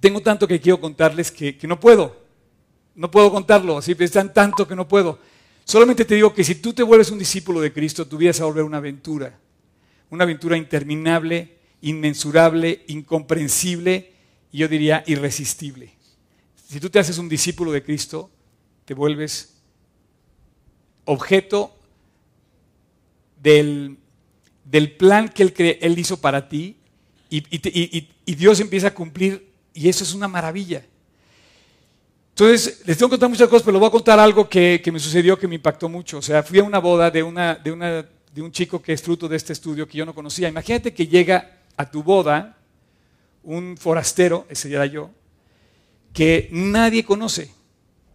tengo tanto que quiero contarles que, no puedo. No puedo contarlo, así es tan tanto que no puedo. Solamente te digo que si tú te vuelves un discípulo de Cristo, tu vida se va a volver una aventura. Una aventura interminable, inmensurable, incomprensible y yo diría irresistible. Si tú te haces un discípulo de Cristo, te vuelves objeto del, del plan que él, hizo para ti y, Dios empieza a cumplir y eso es una maravilla. Entonces, les tengo que contar muchas cosas, pero les voy a contar algo que, que, me sucedió que me impactó mucho. O sea, fui a una boda de, una, de, un chico que es fruto de este estudio que yo no conocía. Imagínate que llega a tu boda un forastero, ese era yo, que nadie conoce.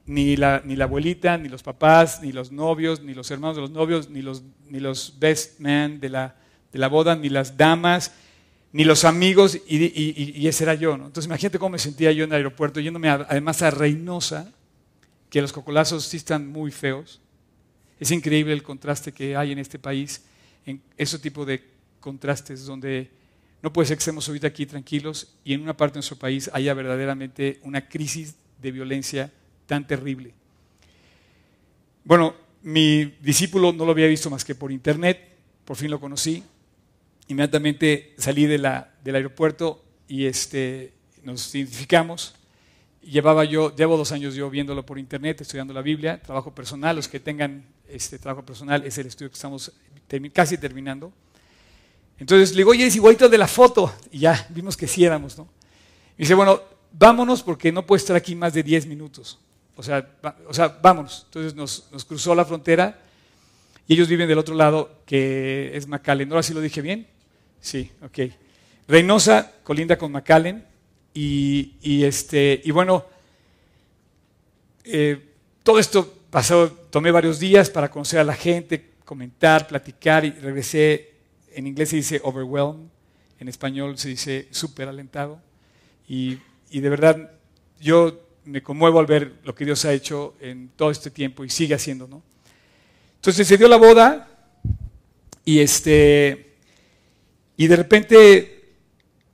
Ni la, ni la abuelita, ni los papás, ni los novios, ni los hermanos de los novios, ni los, ni los best men de la, de la boda, ni las damas, ni los amigos, y, ese era yo. Entonces imagínate cómo me sentía yo en el aeropuerto, yéndome además a Reynosa, que los cocolazos sí están muy feos. Es increíble el contraste que hay en este país, en ese tipo de contrastes donde no puede ser que estemos ahorita aquí tranquilos y en una parte de nuestro país haya verdaderamente una crisis de violencia tan terrible. Bueno, mi discípulo no lo había visto más que por internet, por fin lo conocí. Inmediatamente salí del aeropuerto y este, nos identificamos. Llevaba yo, llevo dos años yo viéndolo por internet, estudiando la Biblia, trabajo personal. Los que tengan este trabajo personal es el estudio que estamos casi terminando. Entonces le digo, oye, es igualito de la foto. Y ya vimos que sí éramos, ¿no? Y dice, bueno, vámonos porque no puede estar aquí más de 10 minutos. O sea, o sea vámonos. Entonces nos, cruzó la frontera y ellos viven del otro lado, que es McAllen. ¿Ahora sí lo dije bien? Sí, ok. Reynosa colinda con McAllen. Y, y, este, y bueno, eh, todo esto pasó, tomé varios días para conocer a la gente, comentar, platicar y regresé en inglés se dice overwhelmed, en español se dice súper alentado. Y, de verdad, yo me conmuevo al ver lo que Dios ha hecho en todo este tiempo y sigue haciendo, ¿no? Entonces se dio la boda y este y de repente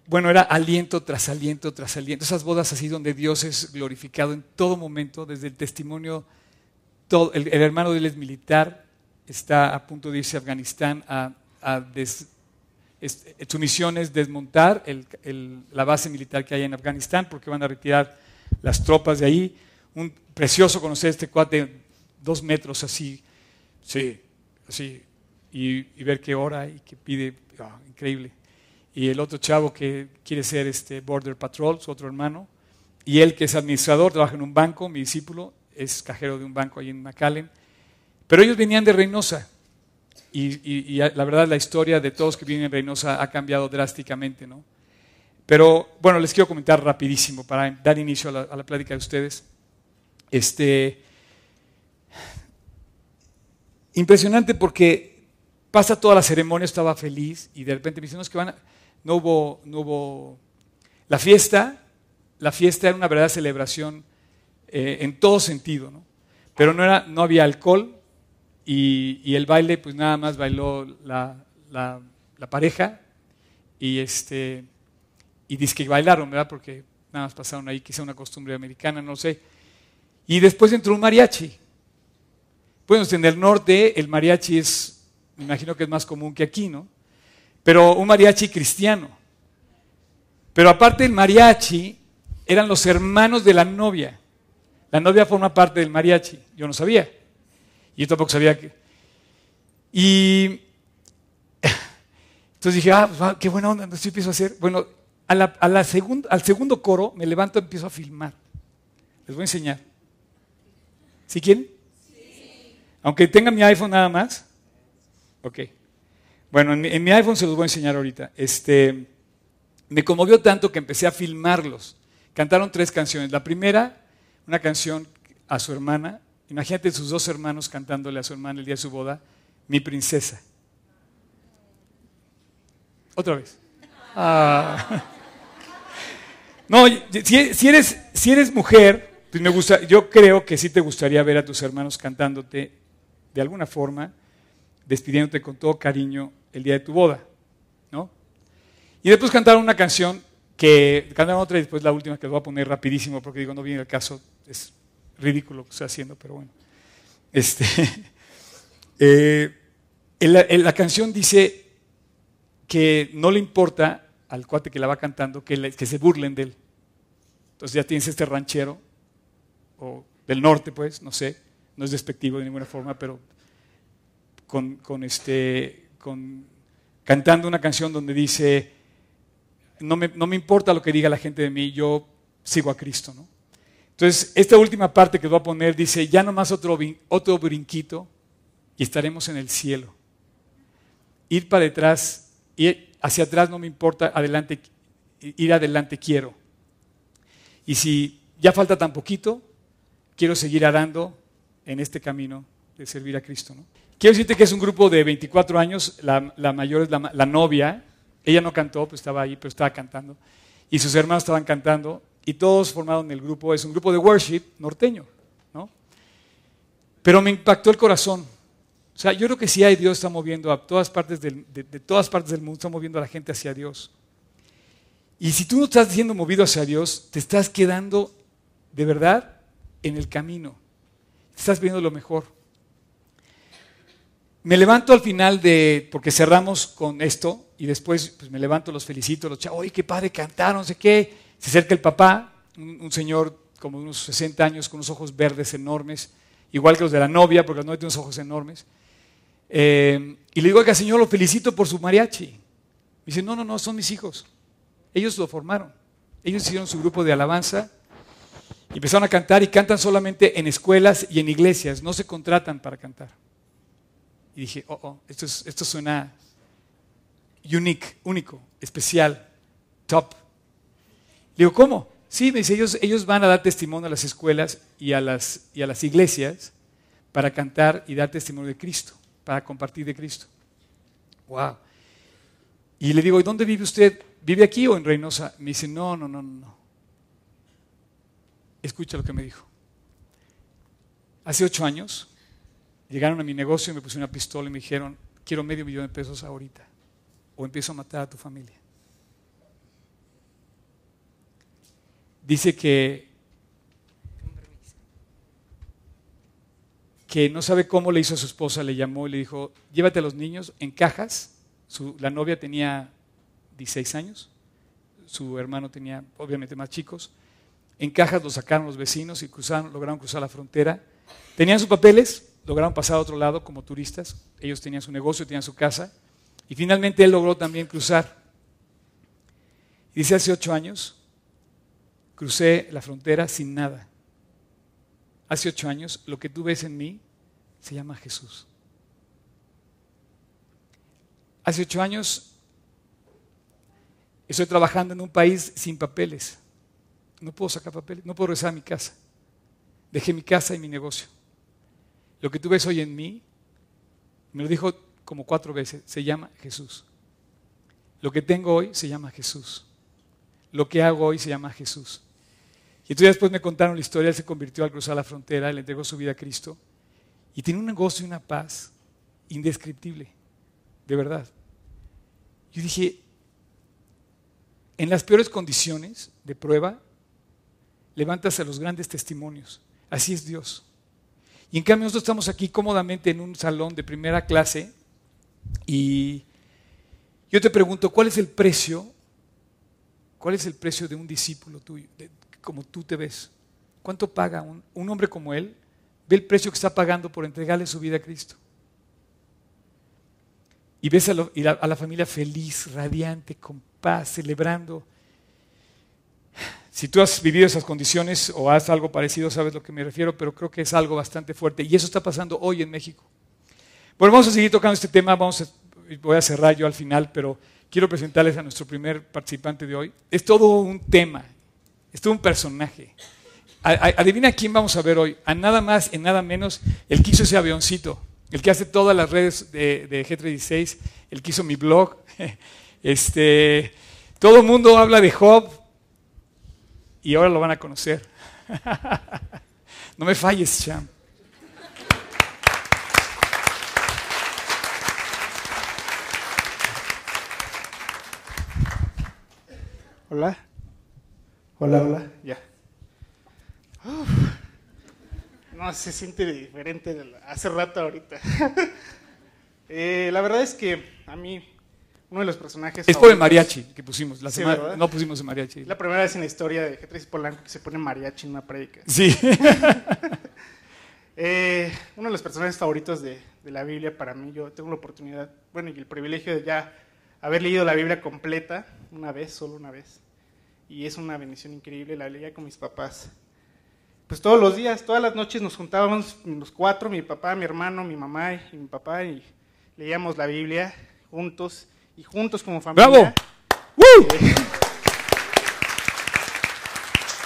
bueno, era aliento tras aliento tras aliento, esas bodas así donde Dios es glorificado en todo momento, desde el testimonio, todo, el, hermano de él es militar, está a punto de irse a Afganistán a su misión es desmontar la base militar que hay en Afganistán porque van a retirar las tropas de ahí. Un precioso conocer este cuate, dos metros así, sí, así, y, ver qué hora y qué pide, increíble. Y el otro chavo que quiere ser este Border Patrol, su otro hermano, y él que es administrador, trabaja en un banco, mi discípulo, es cajero de un banco ahí en McAllen. Pero ellos venían de Reynosa, y, la verdad la historia de todos que vienen en Reynosa ha cambiado drásticamente, ¿no? Pero bueno, les quiero comentar rapidísimo para dar inicio a la, plática de ustedes. Este, impresionante porque pasa toda la ceremonia, estaba feliz y de repente me dicen, no, que van no, hubo, no hubo la fiesta, la fiesta era una verdadera celebración eh, en todo sentido, ¿no? pero no, era, no había alcohol, y, el baile, pues nada más bailó la, pareja y, este, y dice que bailaron, ¿verdad? Porque nada más pasaron ahí, quizá una costumbre americana, no sé. Y después entró un mariachi. Bueno, en el norte el mariachi es, me imagino que es más común que aquí, ¿no? Pero un mariachi cristiano. Pero aparte del mariachi, eran los hermanos de la novia. La novia forma parte del mariachi, yo no sabía. Y yo tampoco sabía que... Y entonces dije, ah, pues, qué buena onda, entonces empiezo a hacer. Bueno, a la, a al segundo coro me levanto y empiezo a filmar. Les voy a enseñar. ¿Sí quieren? Sí. Aunque tenga mi iPhone nada más. Ok. Bueno, en mi, iPhone se los voy a enseñar ahorita. Este, me conmovió tanto que empecé a filmarlos. Cantaron tres canciones. La primera, una canción a su hermana, Imagínate sus dos hermanos cantándole a su hermana el día de su boda, mi princesa. Otra vez. Ah. No, si, eres, si eres mujer, pues me gusta, yo creo que sí te gustaría ver a tus hermanos cantándote de alguna forma, despidiéndote con todo cariño el día de tu boda, ¿no? Y después cantaron una canción que cantaron otra y después la última que les voy a poner rapidísimo porque digo, no viene el caso, es ridículo lo que estoy haciendo, pero bueno. Este, eh, la, canción dice que no le importa al cuate que la va cantando que, que se burlen de él. Entonces ya tienes este ranchero, o del norte pues, no sé, no es despectivo de ninguna forma, pero con, con este, con, cantando una canción donde dice, no me, no me, importa lo que diga la gente de mí, yo sigo a Cristo. ¿no? Entonces, esta última parte que voy a poner dice, ya nomás otro, otro brinquito y estaremos en el cielo. Ir para detrás, ir hacia atrás no me importa, adelante, ir adelante quiero. Y si ya falta tan poquito, quiero seguir arando en este camino de servir a Cristo. ¿no? Quiero decirte que es un grupo de 24 años, la, mayor es la, novia, ella no cantó, pues estaba ahí, pero estaba cantando, y sus hermanos estaban cantando, y todos formaron el grupo, es un grupo de worship norteño, ¿no? Pero me impactó el corazón. O sea, yo creo que sí hay Dios está moviendo a todas partes del, de, todas partes del mundo, está moviendo a la gente hacia Dios. Y si tú no estás siendo movido hacia Dios, te estás quedando de verdad en el camino. Estás viendo lo mejor. Me levanto al final de, porque cerramos con esto, y después pues, me levanto, los felicito, los chavos, oye, qué padre cantaron, no sé qué. Se acerca el papá, un, señor como de unos 60 años, con unos ojos verdes enormes, igual que los de la novia, porque la novia tiene unos ojos enormes. Eh, y le digo, oiga, señor, lo felicito por su mariachi. Me dice, no, no, no, son mis hijos. Ellos lo formaron. Ellos hicieron su grupo de alabanza y empezaron a cantar y cantan solamente en escuelas y en iglesias, no se contratan para cantar. Dije, oh, oh, esto, esto suena unique, único, especial, top. Le digo, ¿cómo? Sí, me dice, ellos, ellos van a dar testimonio a las escuelas y a las, y a las iglesias para cantar y dar testimonio de Cristo, para compartir de Cristo. Wow. Y le digo, ¿y dónde vive usted? ¿Vive aquí o en Reynosa? Me dice, no, no, no, no. Escucha lo que me dijo. Hace ocho años llegaron a mi negocio y me pusieron una pistola y me dijeron, quiero medio millón de pesos ahorita o empiezo a matar a tu familia. Dice que, que no sabe cómo le hizo a su esposa, le llamó y le dijo, llévate a los niños en cajas. la novia tenía 16 años, su hermano tenía obviamente más chicos. En cajas los sacaron los vecinos y cruzaron, lograron cruzar la frontera. Tenían sus papeles, lograron pasar a otro lado como turistas. Ellos tenían su negocio, tenían su casa. Y finalmente él logró también cruzar. Y dice, hace ocho años crucé la frontera sin nada. Hace ocho años lo que tú ves en mí se llama Jesús. Hace ocho años estoy trabajando en un país sin papeles. No puedo sacar papeles, no puedo regresar a mi casa. Dejé mi casa y mi negocio. Lo que tú ves hoy en mí, me lo dijo como cuatro veces, se llama Jesús. Lo que tengo hoy se llama Jesús. Lo que hago hoy se llama Jesús. Y entonces después me contaron la historia, él se convirtió al cruzar la frontera, le entregó su vida a Cristo y tiene un negocio y una paz indescriptible, de verdad. Yo dije, en las peores condiciones de prueba, levantas a los grandes testimonios. Así es Dios. Y en cambio nosotros estamos aquí cómodamente en un salón de primera clase y yo te pregunto, ¿cuál es el precio? ¿Cuál es el precio de un discípulo tuyo, como tú te ves? ¿Cuánto paga un, hombre como él? Ve el precio que está pagando por entregarle su vida a Cristo. Y ves a, a la familia feliz, radiante, con paz, celebrando. Si tú has vivido esas condiciones o has algo parecido, sabes a lo que me refiero, pero creo que es algo bastante fuerte. Y eso está pasando hoy en México. Bueno, vamos a seguir tocando este tema, vamos voy a cerrar yo al final, pero quiero presentarles a nuestro primer participante de hoy. Es todo un tema, es todo un personaje. Adivina quién vamos a ver hoy. A nada más y nada menos el que hizo ese avioncito, el que hace todas las redes de, de G36, el que hizo mi blog. Este, todo el mundo habla de Job, y ahora lo van a conocer. no me falles, Cham. Hola, Hola, hola, ya. No, se siente diferente de hace rato ahorita. Eh, la verdad es que a mí, uno de los personajes... Es por el mariachi que pusimos. La semana, no pusimos el mariachi. La primera vez en la historia de G3 Polanco que se pone mariachi en una predica. Sí. Eh, uno de los personajes favoritos de, de la Biblia para mí, yo tengo la oportunidad, bueno, y el privilegio de ya haber leído la Biblia completa, una vez, solo una vez. Y es una bendición increíble, la leía con mis papás pues todos los días, todas las noches nos juntábamos los cuatro, mi papá, mi hermano, mi mamá y mi papá, y leíamos la Biblia juntos y juntos como familia. ¡Bravo! Eh,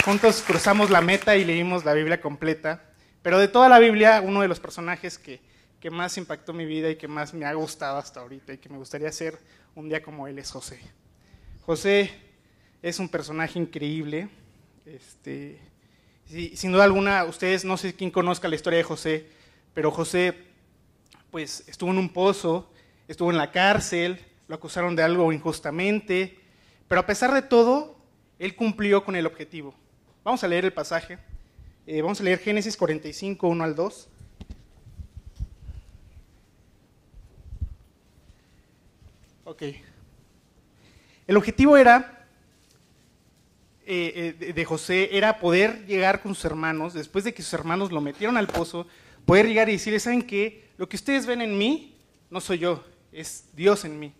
juntos cruzamos la meta y leímos la Biblia completa. Pero de toda la Biblia, uno de los personajes que, que más impactó mi vida y que más me ha gustado hasta ahorita y que me gustaría ser un día como él es José. José es un personaje increíble. Este, sin duda alguna, ustedes no sé quién conozca la historia de José, pero José pues estuvo en un pozo, estuvo en la cárcel, lo acusaron de algo injustamente, pero a pesar de todo, él cumplió con el objetivo. Vamos a leer el pasaje. Eh, vamos a leer Génesis 45, 1 al 2. Ok. El objetivo era eh, eh, de José era poder llegar con sus hermanos, después de que sus hermanos lo metieron al pozo, poder llegar y decirles, ¿saben qué? Lo que ustedes ven en mí no soy yo, es Dios en mí.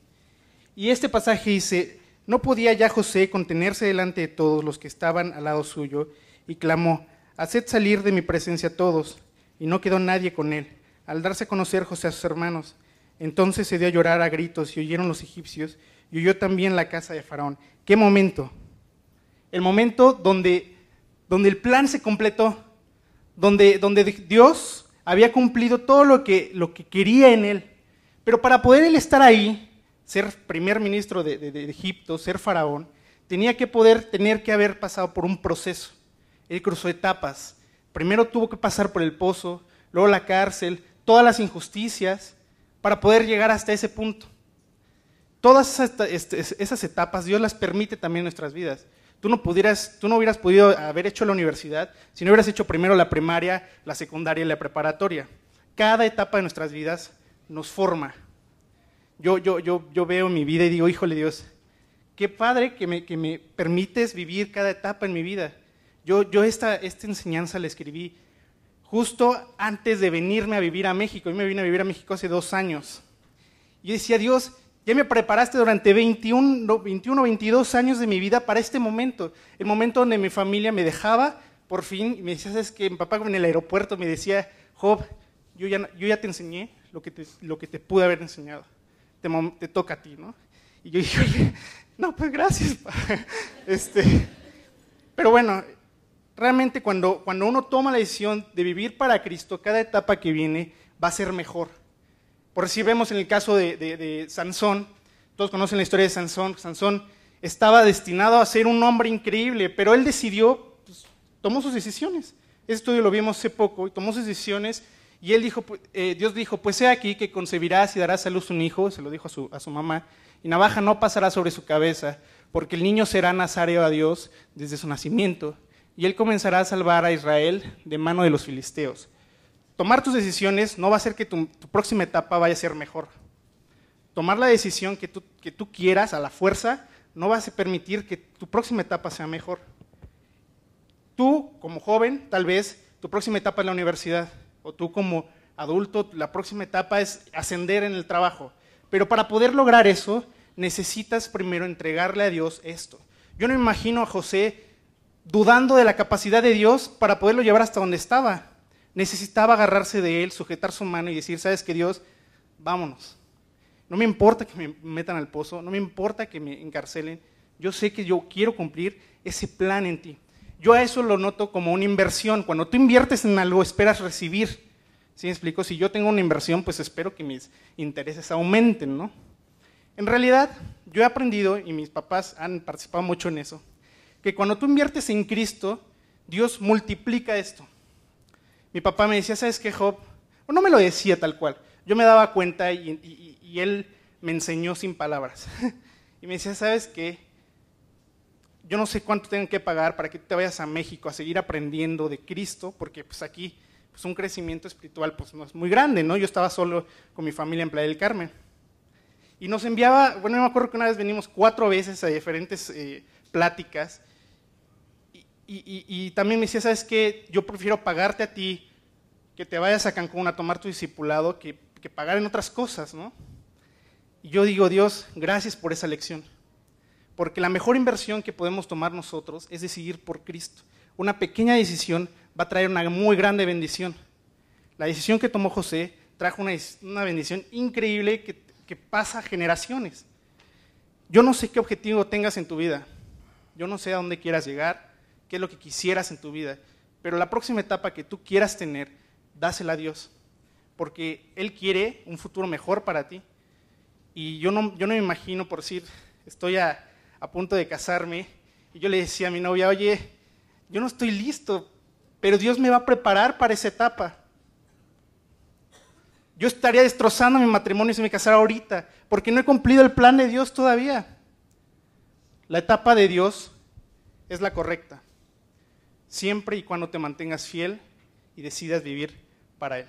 Y este pasaje dice, no podía ya José contenerse delante de todos los que estaban al lado suyo, y clamó, haced salir de mi presencia a todos. Y no quedó nadie con él. Al darse a conocer José a sus hermanos, entonces se dio a llorar a gritos y oyeron los egipcios, y oyó también la casa de Faraón. ¿Qué momento? el momento donde, donde el plan se completó, donde, donde Dios había cumplido todo lo que, lo que quería en él. Pero para poder él estar ahí, ser primer ministro de, Egipto, ser faraón, tenía que poder, tener que haber pasado por un proceso. Él cruzó etapas. Primero tuvo que pasar por el pozo, luego la cárcel, todas las injusticias, para poder llegar hasta ese punto. Todas esas etapas Dios las permite también en nuestras vidas. Tú no, pudieras, tú no hubieras podido haber hecho la universidad si no hubieras hecho primero la primaria, la secundaria y la preparatoria. Cada etapa de nuestras vidas nos forma. Yo, yo, yo, yo veo mi vida y digo, híjole Dios, qué padre que me, que me permites vivir cada etapa en mi vida. Yo, yo esta, esta enseñanza la escribí justo antes de venirme a vivir a México. Yo me vine a vivir a México hace dos años. Y decía, Dios, ya me preparaste durante 21, 21, 22 años de mi vida para este momento. El momento donde mi familia me dejaba, por fin, y me decía, ¿sabes que Mi papá en el aeropuerto me decía, Job, yo ya, yo ya te enseñé lo que te, lo que te pude haber enseñado. Te, te toca a ti, ¿no? Y yo dije, no, pues gracias. Este, pero bueno, realmente cuando, cuando uno toma la decisión de vivir para Cristo, cada etapa que viene va a ser mejor por si vemos en el caso de, Sansón, todos conocen la historia de Sansón, Sansón estaba destinado a ser un hombre increíble, pero él decidió, pues, tomó sus decisiones. Ese estudio lo vimos hace poco, y tomó sus decisiones, y él dijo, eh, Dios dijo, pues sea aquí que concebirás y darás a luz un hijo, se lo dijo a su, a su mamá, y navaja no pasará sobre su cabeza, porque el niño será nazareo a Dios desde su nacimiento, y él comenzará a salvar a Israel de mano de los filisteos tomar tus decisiones no va a hacer que tu, próxima etapa vaya a ser mejor. Tomar la decisión que tú, que tú quieras a la fuerza no va a permitir que tu próxima etapa sea mejor. Tú, como joven, tal vez tu próxima etapa es la universidad, o tú como adulto, la próxima etapa es ascender en el trabajo. Pero para poder lograr eso, necesitas primero entregarle a Dios esto. Yo no imagino a José dudando de la capacidad de Dios para poderlo llevar hasta donde estaba necesitaba agarrarse de él, sujetar su mano y decir, sabes que Dios, vámonos. No me importa que me metan al pozo, no me importa que me encarcelen, yo sé que yo quiero cumplir ese plan en ti. Yo a eso lo noto como una inversión. Cuando tú inviertes en algo, esperas recibir. ¿Sí me explico? Si yo tengo una inversión, pues espero que mis intereses aumenten, ¿no? En realidad, yo he aprendido, y mis papás han participado mucho en eso, que cuando tú inviertes en Cristo, Dios multiplica esto mi papá me decía, ¿sabes qué, Job? no me lo decía tal cual. Yo me daba cuenta y, él me enseñó sin palabras. y me decía, ¿sabes qué? Yo no sé cuánto tengan que pagar para que te vayas a México a seguir aprendiendo de Cristo, porque pues aquí pues un crecimiento espiritual pues no es muy grande, ¿no? Yo estaba solo con mi familia en Playa del Carmen. Y nos enviaba, bueno, yo me acuerdo que una vez venimos cuatro veces a diferentes eh, pláticas, y, también me decía, ¿sabes qué? Yo prefiero pagarte a ti que te vayas a Cancún a tomar tu discipulado que, que pagar en otras cosas, ¿no? Y yo digo, Dios, gracias por esa lección. Porque la mejor inversión que podemos tomar nosotros es decidir por Cristo. Una pequeña decisión va a traer una muy grande bendición. La decisión que tomó José trajo una, bendición increíble que, pasa generaciones. Yo no sé qué objetivo tengas en tu vida. Yo no sé a dónde quieras llegar, qué es lo que quisieras en tu vida. Pero la próxima etapa que tú quieras tener, dásela a Dios. Porque Él quiere un futuro mejor para ti. Y yo no, yo no me imagino, por decir, estoy a, a punto de casarme, y yo le decía a mi novia, oye, yo no estoy listo, pero Dios me va a preparar para esa etapa. Yo estaría destrozando mi matrimonio si me casara ahorita, porque no he cumplido el plan de Dios todavía. La etapa de Dios es la correcta, siempre y cuando te mantengas fiel y decidas vivir para Él.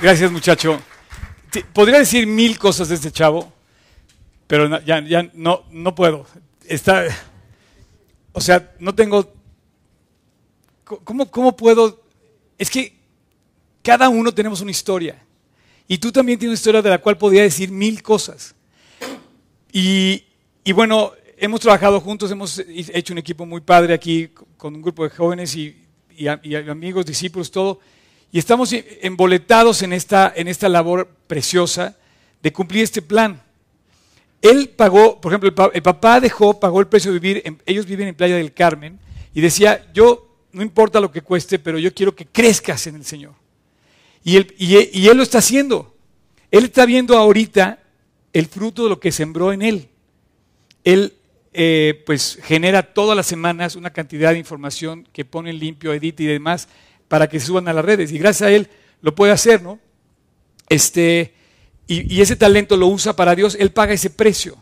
Gracias, muchacho. Podría decir mil cosas de este chavo, pero ya, no, no puedo. O sea, no tengo... ¿Cómo, ¿Cómo puedo? Es que cada uno tenemos una historia. Y tú también tienes una historia de la cual podría decir mil cosas. Y, y, bueno, hemos trabajado juntos, hemos hecho un equipo muy padre aquí con un grupo de jóvenes y, y amigos, discípulos, todo. Y estamos emboletados en esta, en esta labor preciosa de cumplir este plan. Él pagó, por ejemplo, el, papá dejó, pagó el precio de vivir, ellos viven en Playa del Carmen, y decía, yo, no importa lo que cueste, pero yo quiero que crezcas en el Señor. Y él, lo está haciendo. Él está viendo ahorita el fruto de lo que sembró en él. Él eh, pues genera todas las semanas una cantidad de información que pone en limpio, edita y demás para que suban a las redes. Y gracias a él lo puede hacer, ¿no? Este, y, ese talento lo usa para Dios, él paga ese precio.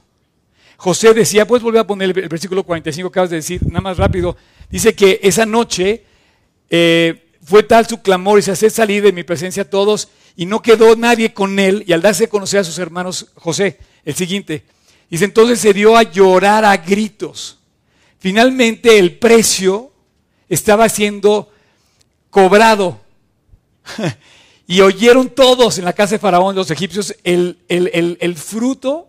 José decía, puedes volver a poner el, versículo 45 que acabas de decir, nada más rápido. Dice que esa noche eh, fue tal su clamor y se hace salir de mi presencia a todos y no quedó nadie con él. Y al darse a conocer a sus hermanos, José, el siguiente, dice entonces se dio a llorar a gritos. Finalmente el precio estaba siendo cobrado. y oyeron todos en la casa de Faraón, los egipcios, el, el, fruto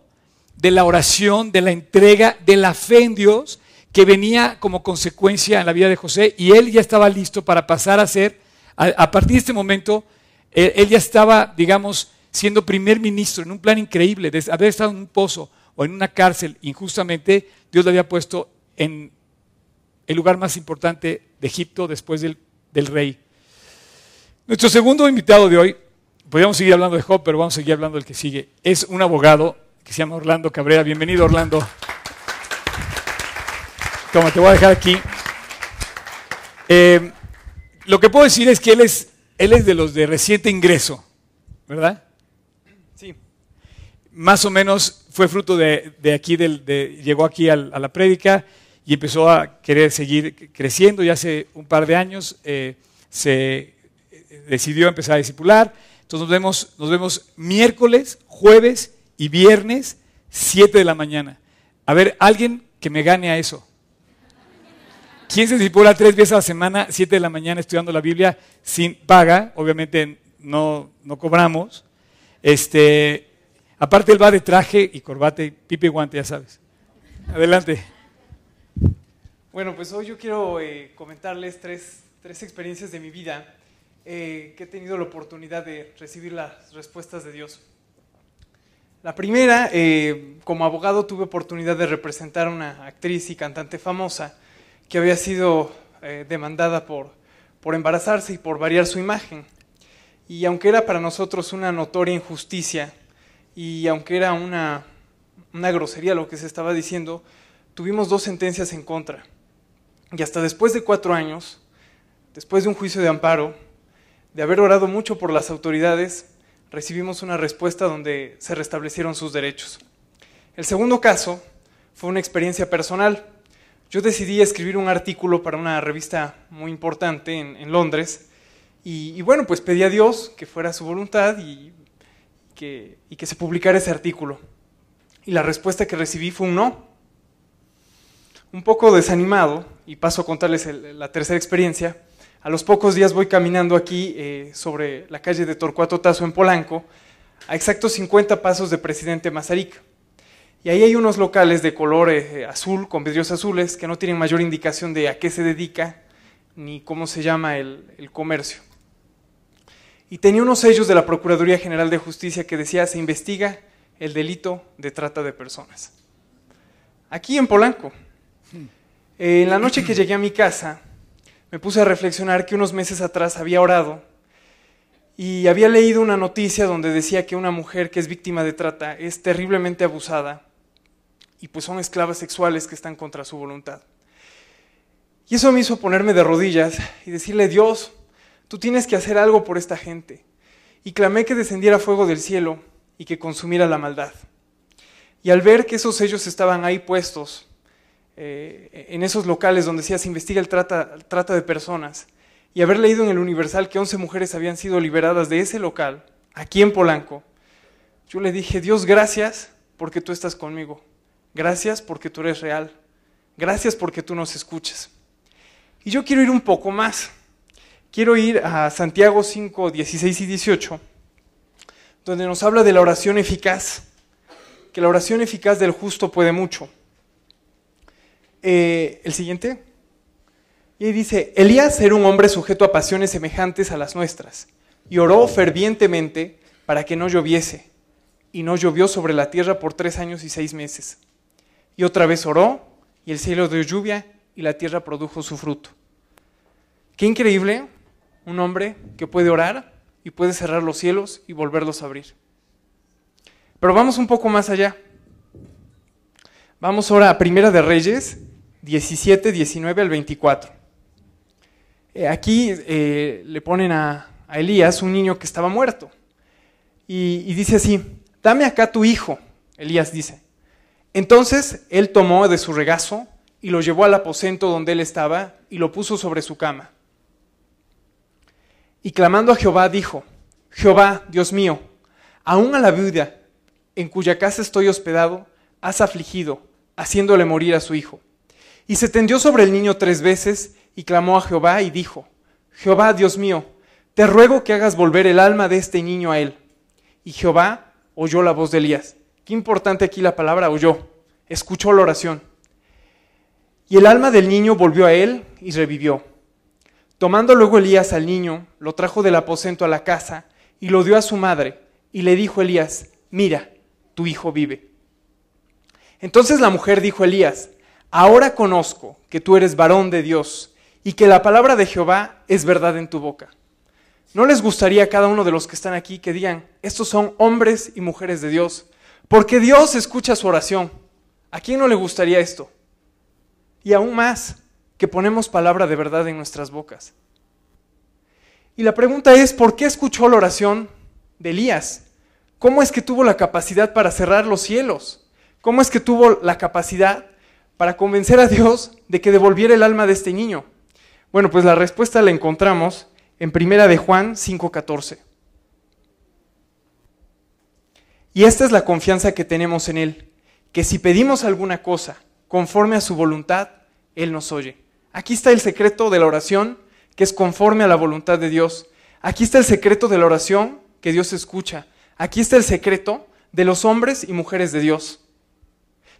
de la oración, de la entrega, de la fe en Dios que venía como consecuencia en la vida de José y él ya estaba listo para pasar a ser, a, partir de este momento, él, ya estaba, digamos, siendo primer ministro en un plan increíble, de haber estado en un pozo o en una cárcel injustamente, Dios le había puesto en el lugar más importante de Egipto después del del rey. Nuestro segundo invitado de hoy, podríamos seguir hablando de Job, pero vamos a seguir hablando del que sigue. Es un abogado que se llama Orlando Cabrera. Bienvenido, Orlando. Toma, te voy a dejar aquí. Eh, lo que puedo decir es que él es, él es de los de reciente ingreso, ¿verdad? Sí. Más o menos fue fruto de, aquí, de, llegó aquí a la prédica y empezó a querer seguir creciendo y hace un par de años eh, se eh, decidió empezar a discipular. Entonces nos vemos, nos vemos miércoles, jueves y viernes, 7 de la mañana. A ver, alguien que me gane a eso. ¿Quién se disipula tres veces a la semana, 7 de la mañana, estudiando la Biblia sin paga? Obviamente no, no cobramos. Este, aparte él va de traje y corbata y pipe y guante, ya sabes. Adelante. Bueno, pues hoy yo quiero eh, comentarles tres, tres, experiencias de mi vida eh, que he tenido la oportunidad de recibir las respuestas de Dios. La primera, eh, como abogado tuve oportunidad de representar a una actriz y cantante famosa que había sido demandada por, por embarazarse y por variar su imagen. Y aunque era para nosotros una notoria injusticia y aunque era una, una grosería lo que se estaba diciendo, tuvimos dos sentencias en contra. Y hasta después de cuatro años, después de un juicio de amparo, de haber orado mucho por las autoridades, recibimos una respuesta donde se restablecieron sus derechos. El segundo caso fue una experiencia personal. Yo decidí escribir un artículo para una revista muy importante en, Londres y, bueno, pues pedí a Dios que fuera su voluntad y que, y que se publicara ese artículo. Y la respuesta que recibí fue un no. Un poco desanimado, y paso a contarles la tercera experiencia, a los pocos días voy caminando aquí eh, sobre la calle de Torcuato Tazo en Polanco, a exactos 50 pasos de Presidente Mazarik. Y ahí hay unos locales de color eh, azul, con vidrios azules, que no tienen mayor indicación de a qué se dedica ni cómo se llama el comercio. Y tenía unos sellos de la Procuraduría General de Justicia que decía se investiga el delito de trata de personas. Aquí en Polanco. Eh, en la noche que llegué a mi casa, me puse a reflexionar que unos meses atrás había orado y había leído una noticia donde decía que una mujer que es víctima de trata es terriblemente abusada y pues son esclavas sexuales que están contra su voluntad. Y eso me hizo ponerme de rodillas y decirle, Dios, tú tienes que hacer algo por esta gente. Y clamé que descendiera fuego del cielo y que consumiera la maldad. Y al ver que esos sellos estaban ahí puestos, eh, en esos locales donde se investiga el trata, trata de personas, y haber leído en el Universal que 11 mujeres habían sido liberadas de ese local, aquí en Polanco, yo le dije, Dios, gracias porque tú estás conmigo. Gracias porque tú eres real. Gracias porque tú nos escuchas. Y yo quiero ir un poco más. Quiero ir a Santiago 5, 16 y 18, donde nos habla de la oración eficaz, que la oración eficaz del justo puede mucho. Eh, el siguiente. Y dice, Elías era un hombre sujeto a pasiones semejantes a las nuestras, y oró fervientemente para que no lloviese, y no llovió sobre la tierra por tres años y seis meses. Y otra vez oró, y el cielo dio lluvia, y la tierra produjo su fruto. Qué increíble, un hombre que puede orar y puede cerrar los cielos y volverlos a abrir. Pero vamos un poco más allá. Vamos ahora a Primera de Reyes 17, 19 al 24. Eh, aquí eh, le ponen a, Elías un niño que estaba muerto. Y, y dice así, dame acá tu hijo, Elías dice. Entonces él tomó de su regazo y lo llevó al aposento donde él estaba y lo puso sobre su cama. Y clamando a Jehová dijo, Jehová, Dios mío, aún a la viuda en cuya casa estoy hospedado, has afligido, haciéndole morir a su hijo. Y se tendió sobre el niño tres veces y clamó a Jehová y dijo, Jehová, Dios mío, te ruego que hagas volver el alma de este niño a él. Y Jehová oyó la voz de Elías. Qué importante aquí la palabra oyó. Escuchó la oración. Y el alma del niño volvió a él y revivió. Tomando luego Elías al niño, lo trajo del aposento a la casa y lo dio a su madre. Y le dijo Elías, mira, tu hijo vive. Entonces la mujer dijo a Elías, ahora conozco que tú eres varón de Dios y que la palabra de Jehová es verdad en tu boca. ¿No les gustaría a cada uno de los que están aquí que digan, estos son hombres y mujeres de Dios? Porque Dios escucha su oración. ¿A quién no le gustaría esto? Y aún más, que ponemos palabra de verdad en nuestras bocas. Y la pregunta es, ¿por qué escuchó la oración de Elías? ¿Cómo es que tuvo la capacidad para cerrar los cielos? ¿Cómo es que tuvo la capacidad para convencer a Dios de que devolviera el alma de este niño? Bueno, pues la respuesta la encontramos en Primera de Juan 5:14. Y esta es la confianza que tenemos en Él, que si pedimos alguna cosa conforme a su voluntad, Él nos oye. Aquí está el secreto de la oración, que es conforme a la voluntad de Dios. Aquí está el secreto de la oración, que Dios escucha. Aquí está el secreto de los hombres y mujeres de Dios.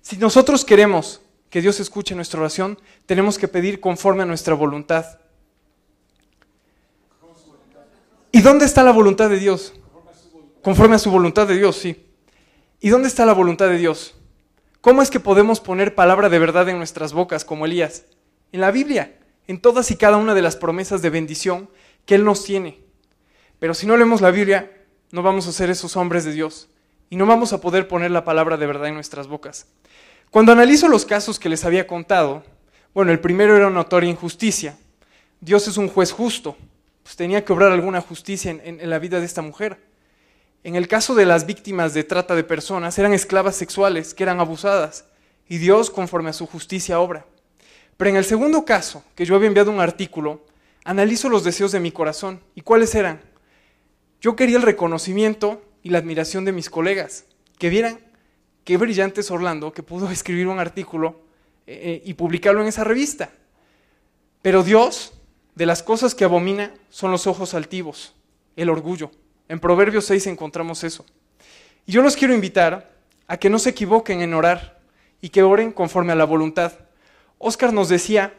Si nosotros queremos que Dios escuche nuestra oración, tenemos que pedir conforme a nuestra voluntad. ¿Y dónde está la voluntad de Dios? Conforme a su voluntad de Dios, sí. ¿Y dónde está la voluntad de Dios? ¿Cómo es que podemos poner palabra de verdad en nuestras bocas como Elías? En la Biblia, en todas y cada una de las promesas de bendición que Él nos tiene. Pero si no leemos la Biblia, no vamos a ser esos hombres de Dios y no vamos a poder poner la palabra de verdad en nuestras bocas. Cuando analizo los casos que les había contado, bueno, el primero era una notoria injusticia. Dios es un juez justo. pues tenía que obrar alguna justicia en, en la vida de esta mujer. En el caso de las víctimas de trata de personas, eran esclavas sexuales que eran abusadas y Dios conforme a su justicia obra. Pero en el segundo caso, que yo había enviado un artículo, analizo los deseos de mi corazón. ¿Y cuáles eran? Yo quería el reconocimiento y la admiración de mis colegas, que vieran qué brillante es Orlando que pudo escribir un artículo eh, eh, y publicarlo en esa revista. Pero Dios, de las cosas que abomina, son los ojos altivos, el orgullo. En Proverbios 6 encontramos eso. Y yo los quiero invitar a que no se equivoquen en orar y que oren conforme a la voluntad. Oscar nos decía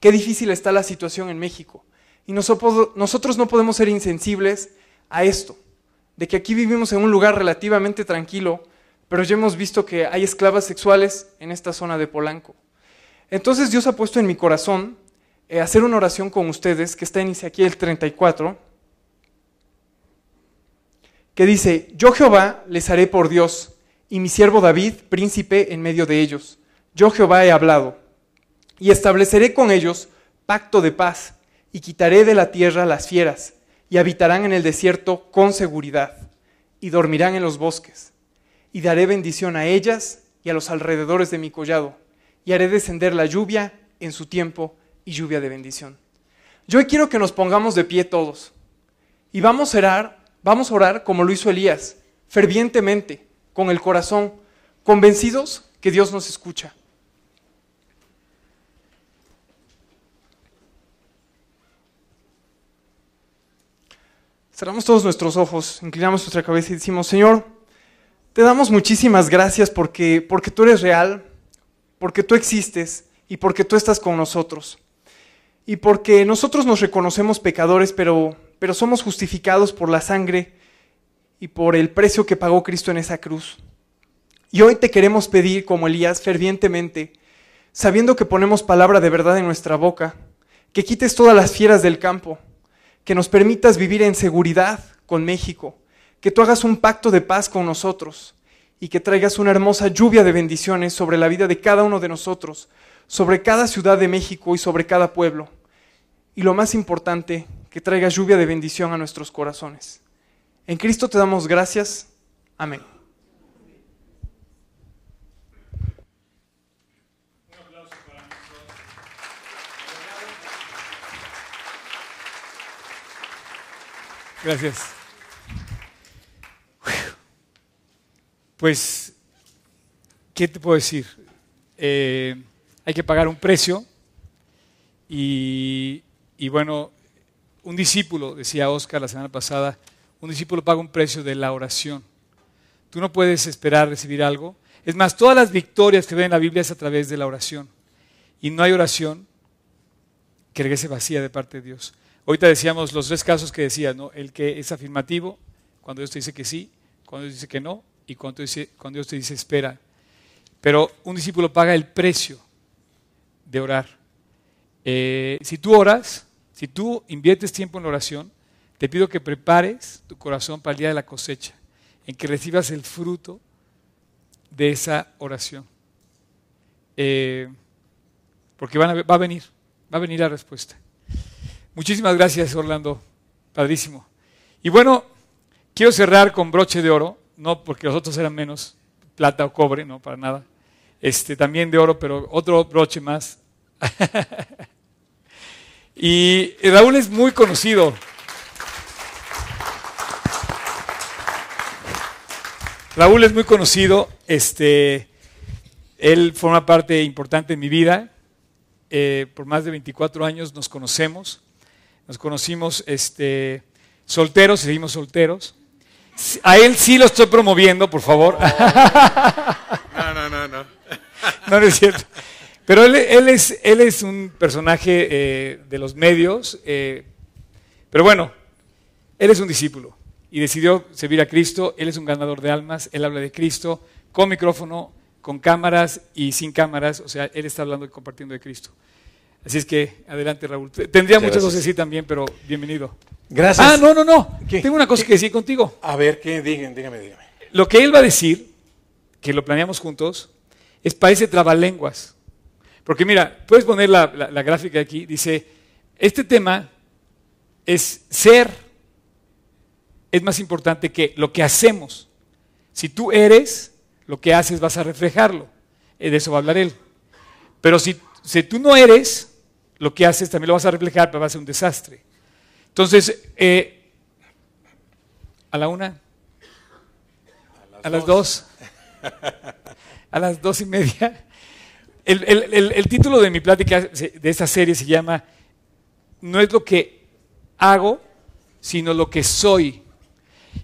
qué difícil está la situación en México. Y nosotros no podemos ser insensibles a esto, de que aquí vivimos en un lugar relativamente tranquilo, pero ya hemos visto que hay esclavas sexuales en esta zona de Polanco. Entonces Dios ha puesto en mi corazón eh, hacer una oración con ustedes, que está en Ezequiel 34, que dice, yo Jehová les haré por Dios, y mi siervo David, príncipe en medio de ellos. Yo Jehová he hablado, y estableceré con ellos pacto de paz, y quitaré de la tierra las fieras, y habitarán en el desierto con seguridad, y dormirán en los bosques. Y daré bendición a ellas y a los alrededores de mi collado, y haré descender la lluvia en su tiempo y lluvia de bendición. Yo quiero que nos pongamos de pie todos, y vamos a orar, vamos a orar como lo hizo Elías, fervientemente, con el corazón, convencidos que Dios nos escucha. Cerramos todos nuestros ojos, inclinamos nuestra cabeza y decimos, Señor, te damos muchísimas gracias porque, porque tú eres real, porque tú existes y porque tú estás con nosotros. Y porque nosotros nos reconocemos pecadores, pero, pero somos justificados por la sangre y por el precio que pagó Cristo en esa cruz. Y hoy te queremos pedir, como Elías, fervientemente, sabiendo que ponemos palabra de verdad en nuestra boca, que quites todas las fieras del campo, que nos permitas vivir en seguridad con México, que tú hagas un pacto de paz con nosotros y que traigas una hermosa lluvia de bendiciones sobre la vida de cada uno de nosotros, sobre cada ciudad de México y sobre cada pueblo. Y lo más importante, que traigas lluvia de bendición a nuestros corazones. En Cristo te damos gracias. Amén. Gracias. Pues, ¿qué te puedo decir? Eh, hay que pagar un precio y, bueno, un discípulo, decía Oscar la semana pasada, un discípulo paga un precio de la oración. Tú no puedes esperar recibir algo. Es más, todas las victorias que ven en la Biblia es a través de la oración. Y no hay oración que regrese vacía de parte de Dios. Ahorita decíamos los tres casos que decía, ¿no? El que es afirmativo, cuando Dios te dice que sí, cuando Dios dice que no, y cuando, dice, cuando Dios te dice espera. Pero un discípulo paga el precio de orar. Eh, si tú oras, si tú inviertes tiempo en la oración, te pido que prepares tu corazón para el día de la cosecha, en que recibas el fruto de esa oración. Eh, porque va a venir, va a venir la respuesta. Muchísimas gracias, Orlando. Padrísimo. Y bueno, quiero cerrar con broche de oro, no porque los otros eran menos, plata o cobre, no, para nada. Este, también de oro, pero otro broche más. y Raúl es muy conocido. Raúl es muy conocido, este, él forma parte importante de mi vida, eh, por más de 24 años nos conocemos. Nos conocimos este, solteros, seguimos solteros. A él sí lo estoy promoviendo, por favor. No, no, no, no. No, es cierto. Pero él, es, él es un personaje eh, de los medios, eh, pero bueno, él es un discípulo y decidió servir a Cristo. Él es un ganador de almas, él habla de Cristo con micrófono, con cámaras y sin cámaras, o sea, él está hablando y compartiendo de Cristo. Así es que, adelante Raúl. Tendría muchas cosas así también, pero bienvenido. Gracias. Ah, no, no, no. Tengo una cosa que decir contigo. A ver, ¿qué? Dígame, dígame, dígame. Lo que él va a decir, que lo planeamos juntos, es parece trabalenguas. Porque mira, puedes poner la, la, gráfica aquí, dice, este tema es ser, es más importante que lo que hacemos. Si tú eres, lo que haces vas a reflejarlo. Eh, De eso va a hablar él. Pero si, si tú no eres, lo que haces también lo vas a reflejar, pero va a ser un desastre. Entonces, eh, a la una, a las dos, a las dos y media. El, título de mi plática de esta serie se llama No es lo que hago, sino lo que soy.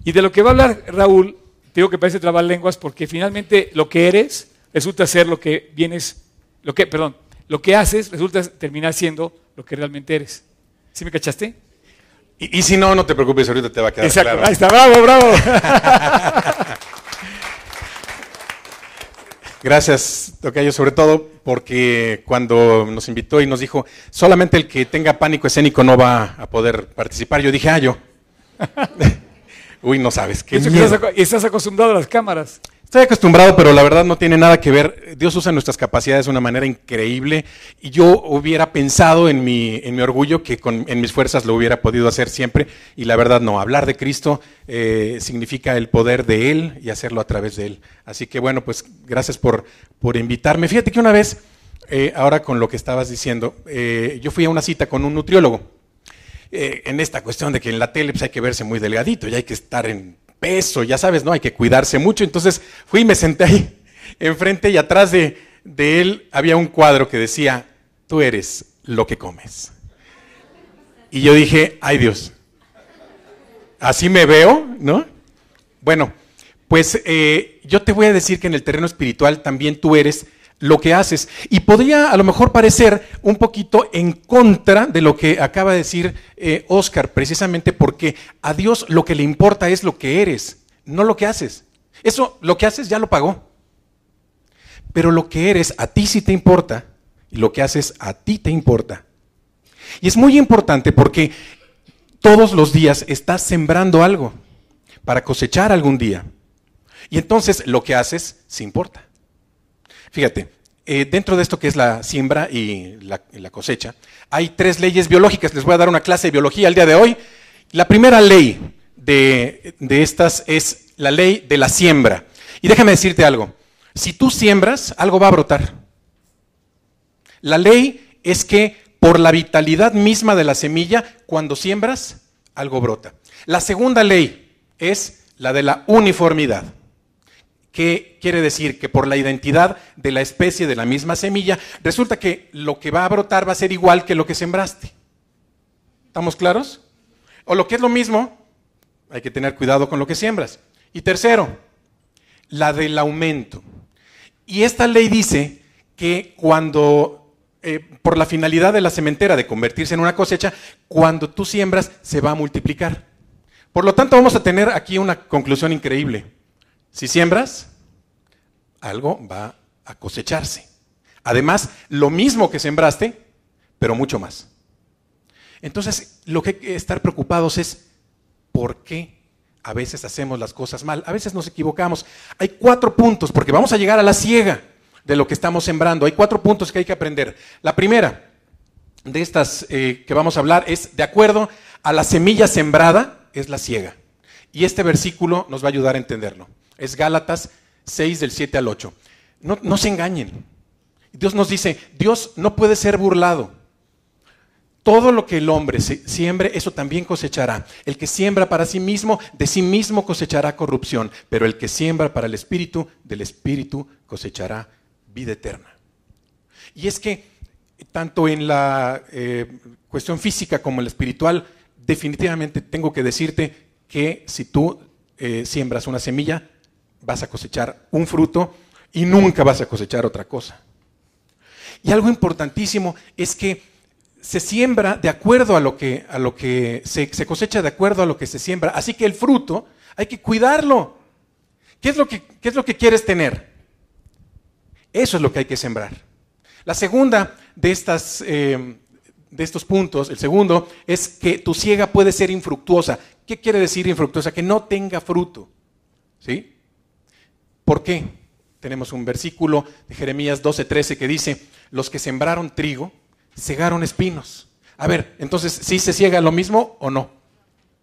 Y de lo que va a hablar Raúl, te digo que parece trabar lenguas porque finalmente lo que eres resulta ser lo que vienes, lo que, perdón, lo que haces resulta terminar siendo lo que realmente eres. ¿Sí me cachaste? Y, y si no, no te preocupes, ahorita te va a quedar Exacto. claro. Ahí está, bravo, bravo. Gracias, Tocayo, sobre todo porque cuando nos invitó y nos dijo, solamente el que tenga pánico escénico no va a poder participar, yo dije, ah, yo. Uy, no sabes, qué Eso que miedo. aco- estás acostumbrado a las cámaras. Estoy acostumbrado, pero la verdad no tiene nada que ver. Dios usa nuestras capacidades de una manera increíble y yo hubiera pensado en mi, en mi orgullo que con, en mis fuerzas lo hubiera podido hacer siempre y la verdad no. Hablar de Cristo eh, significa el poder de Él y hacerlo a través de Él. Así que bueno, pues gracias por, por invitarme. Fíjate que una vez, eh, ahora con lo que estabas diciendo, eh, yo fui a una cita con un nutriólogo en esta cuestión de que en la tele pues, hay que verse muy delgadito y hay que estar en peso, ya sabes, ¿no? Hay que cuidarse mucho. Entonces fui y me senté ahí enfrente y atrás de, él había un cuadro que decía, tú eres lo que comes. Y yo dije, ay Dios, así me veo, ¿no? Bueno, pues eh, yo te voy a decir que en el terreno espiritual también tú eres lo que haces. Y podría a lo mejor parecer un poquito en contra de lo que acaba de decir eh, Oscar, precisamente porque a Dios lo que le importa es lo que eres, no lo que haces. Eso, lo que haces ya lo pagó. Pero lo que eres a ti sí te importa y lo que haces a ti te importa. Y es muy importante porque todos los días estás sembrando algo para cosechar algún día. Y entonces lo que haces se importa. Fíjate, eh, dentro de esto que es la siembra y la, cosecha, hay tres leyes biológicas. Les voy a dar una clase de biología el día de hoy. La primera ley de, de estas es la ley de la siembra. Y déjame decirte algo. Si tú siembras, algo va a brotar. La ley es que por la vitalidad misma de la semilla, cuando siembras, algo brota. La segunda ley es la de la uniformidad. ¿Qué quiere decir? Que por la identidad de la especie de la misma semilla, resulta que lo que va a brotar va a ser igual que lo que sembraste. ¿Estamos claros? O lo que es lo mismo, hay que tener cuidado con lo que siembras. Y tercero, la del aumento. Y esta ley dice que cuando, eh, por la finalidad de la sementera de convertirse en una cosecha, cuando tú siembras se va a multiplicar. Por lo tanto, vamos a tener aquí una conclusión increíble. Si siembras, algo va a cosecharse. Además, lo mismo que sembraste, pero mucho más. Entonces, lo que hay que estar preocupados es por qué a veces hacemos las cosas mal, a veces nos equivocamos. Hay cuatro puntos, porque vamos a llegar a la ciega de lo que estamos sembrando. Hay cuatro puntos que hay que aprender. La primera de estas eh, que vamos a hablar es, de acuerdo a la semilla sembrada, es la ciega. Y este versículo nos va a ayudar a entenderlo. Es Gálatas 6 del 7 al 8. No, no se engañen. Dios nos dice, Dios no puede ser burlado. Todo lo que el hombre siembre, eso también cosechará. El que siembra para sí mismo, de sí mismo cosechará corrupción, pero el que siembra para el Espíritu, del Espíritu cosechará vida eterna. Y es que tanto en la eh, cuestión física como en la espiritual, definitivamente tengo que decirte que si tú eh, siembras una semilla, vas a cosechar un fruto y nunca vas a cosechar otra cosa. Y algo importantísimo es que se siembra de acuerdo a lo que, a lo que se, se cosecha de acuerdo a lo que se siembra. Así que el fruto hay que cuidarlo. ¿Qué es lo que, qué es lo que quieres tener? Eso es lo que hay que sembrar. La segunda de, estas, eh, de estos puntos, el segundo, es que tu siega puede ser infructuosa. ¿Qué quiere decir infructuosa? Que no tenga fruto. ¿Sí? ¿Por qué? Tenemos un versículo de Jeremías 12:13 que dice, los que sembraron trigo, segaron espinos. A ver, entonces, ¿sí se ciega lo mismo o no?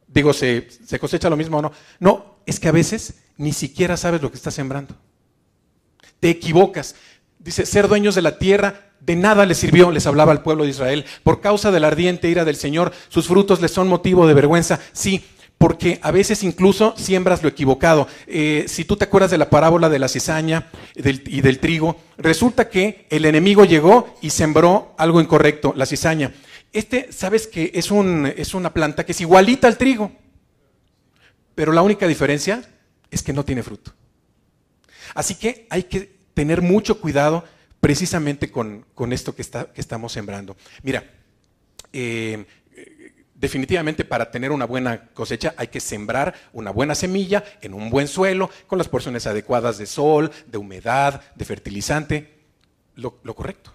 Digo, ¿se, ¿se cosecha lo mismo o no? No, es que a veces ni siquiera sabes lo que estás sembrando. Te equivocas. Dice, ser dueños de la tierra de nada les sirvió, les hablaba al pueblo de Israel. Por causa de la ardiente ira del Señor, sus frutos les son motivo de vergüenza. Sí, porque a veces incluso siembras lo equivocado. Eh, si tú te acuerdas de la parábola de la cizaña y del trigo, resulta que el enemigo llegó y sembró algo incorrecto, la cizaña. Este, sabes que es, un, es una planta que es igualita al trigo, pero la única diferencia es que no tiene fruto. Así que hay que tener mucho cuidado precisamente con, esto que, que, estamos sembrando. Mira, eh, definitivamente para tener una buena cosecha hay que sembrar una buena semilla en un buen suelo, con las porciones adecuadas de sol, de humedad, de fertilizante, lo, correcto.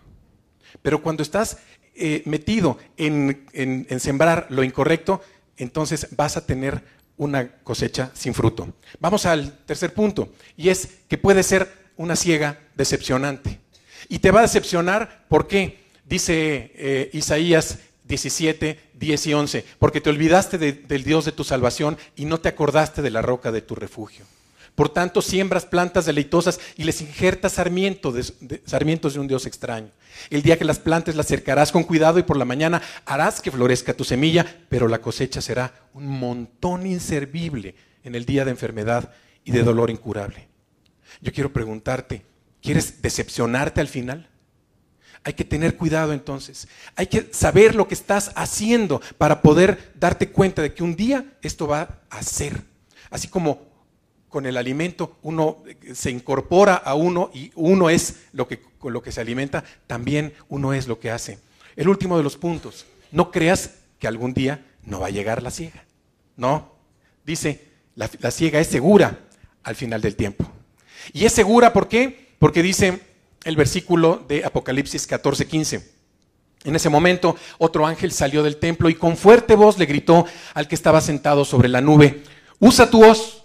Pero cuando estás eh, metido en, en sembrar lo incorrecto, entonces vas a tener una cosecha sin fruto. Vamos al tercer punto, y es que puede ser una ciega decepcionante. Y te va a decepcionar, ¿por qué? Dice eh, Isaías 17, 10 y 11, porque te olvidaste del Dios de tu salvación y no te acordaste de la roca de tu refugio. Por tanto, siembras plantas deleitosas y les injertas sarmientos de, sarmientos de un Dios extraño. El día que las plantes las cercarás con cuidado y por la mañana harás que florezca tu semilla, pero la cosecha será un montón inservible en el día de enfermedad y de dolor incurable. Yo quiero preguntarte, ¿quieres decepcionarte al final? Hay que tener cuidado entonces. Hay que saber lo que estás haciendo para poder darte cuenta de que un día esto va a ser. Así como con el alimento uno se incorpora a uno y uno es lo que, con lo que se alimenta, también uno es lo que hace. El último de los puntos, no creas que algún día no va a llegar la ciega. No, dice, la, la ciega es segura al final del tiempo. Y es segura, ¿por qué? Porque dice el versículo de Apocalipsis 14, 15. En ese momento otro ángel salió del templo y con fuerte voz le gritó al que estaba sentado sobre la nube, usa tu voz